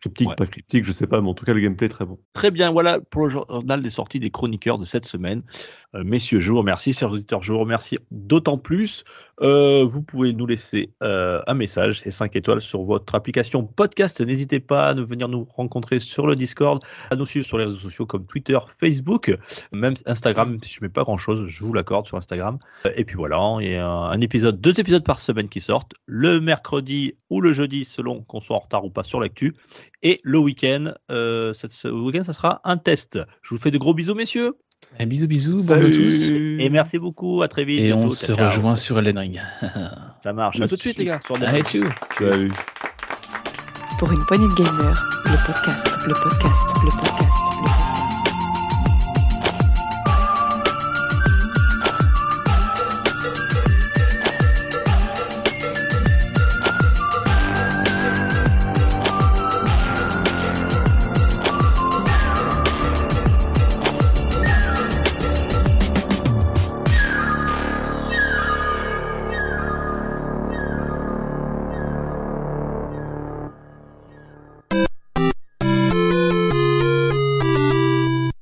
Speaker 3: Cryptique,
Speaker 1: Ouais.
Speaker 3: pas cryptique, je sais pas, mais en tout cas, le gameplay est très bon.
Speaker 1: Très bien, voilà pour le journal des sorties des chroniqueurs de cette semaine. Euh, messieurs, je vous remercie, chers auditeurs, je vous remercie d'autant plus. Euh, vous pouvez nous laisser euh, un message et 5 étoiles sur votre application podcast. N'hésitez pas à nous venir nous rencontrer sur le Discord, à nous suivre sur les réseaux sociaux comme Twitter, Facebook, même Instagram, même si je mets pas grand chose, je vous l'accorde sur Instagram. Et puis voilà, il y a un épisode, deux épisodes par semaine qui sortent, le mercredi ou le jeudi selon qu'on soit en retard ou pas sur l'actu. Et le week-end, euh, ce week-end, ça sera un test. Je vous fais de gros bisous, messieurs.
Speaker 2: Eh, bisous, bisous, bonjour à tous.
Speaker 1: Et merci beaucoup. À très vite.
Speaker 2: Et on se
Speaker 1: ciao, ciao.
Speaker 2: rejoint sur Elden Ring. (laughs)
Speaker 1: Ça marche. À tout de suite, les gars. Sur
Speaker 2: Allez, tchou.
Speaker 3: Salut.
Speaker 4: Pour une poignée de podcast, le podcast, le podcast, le podcast.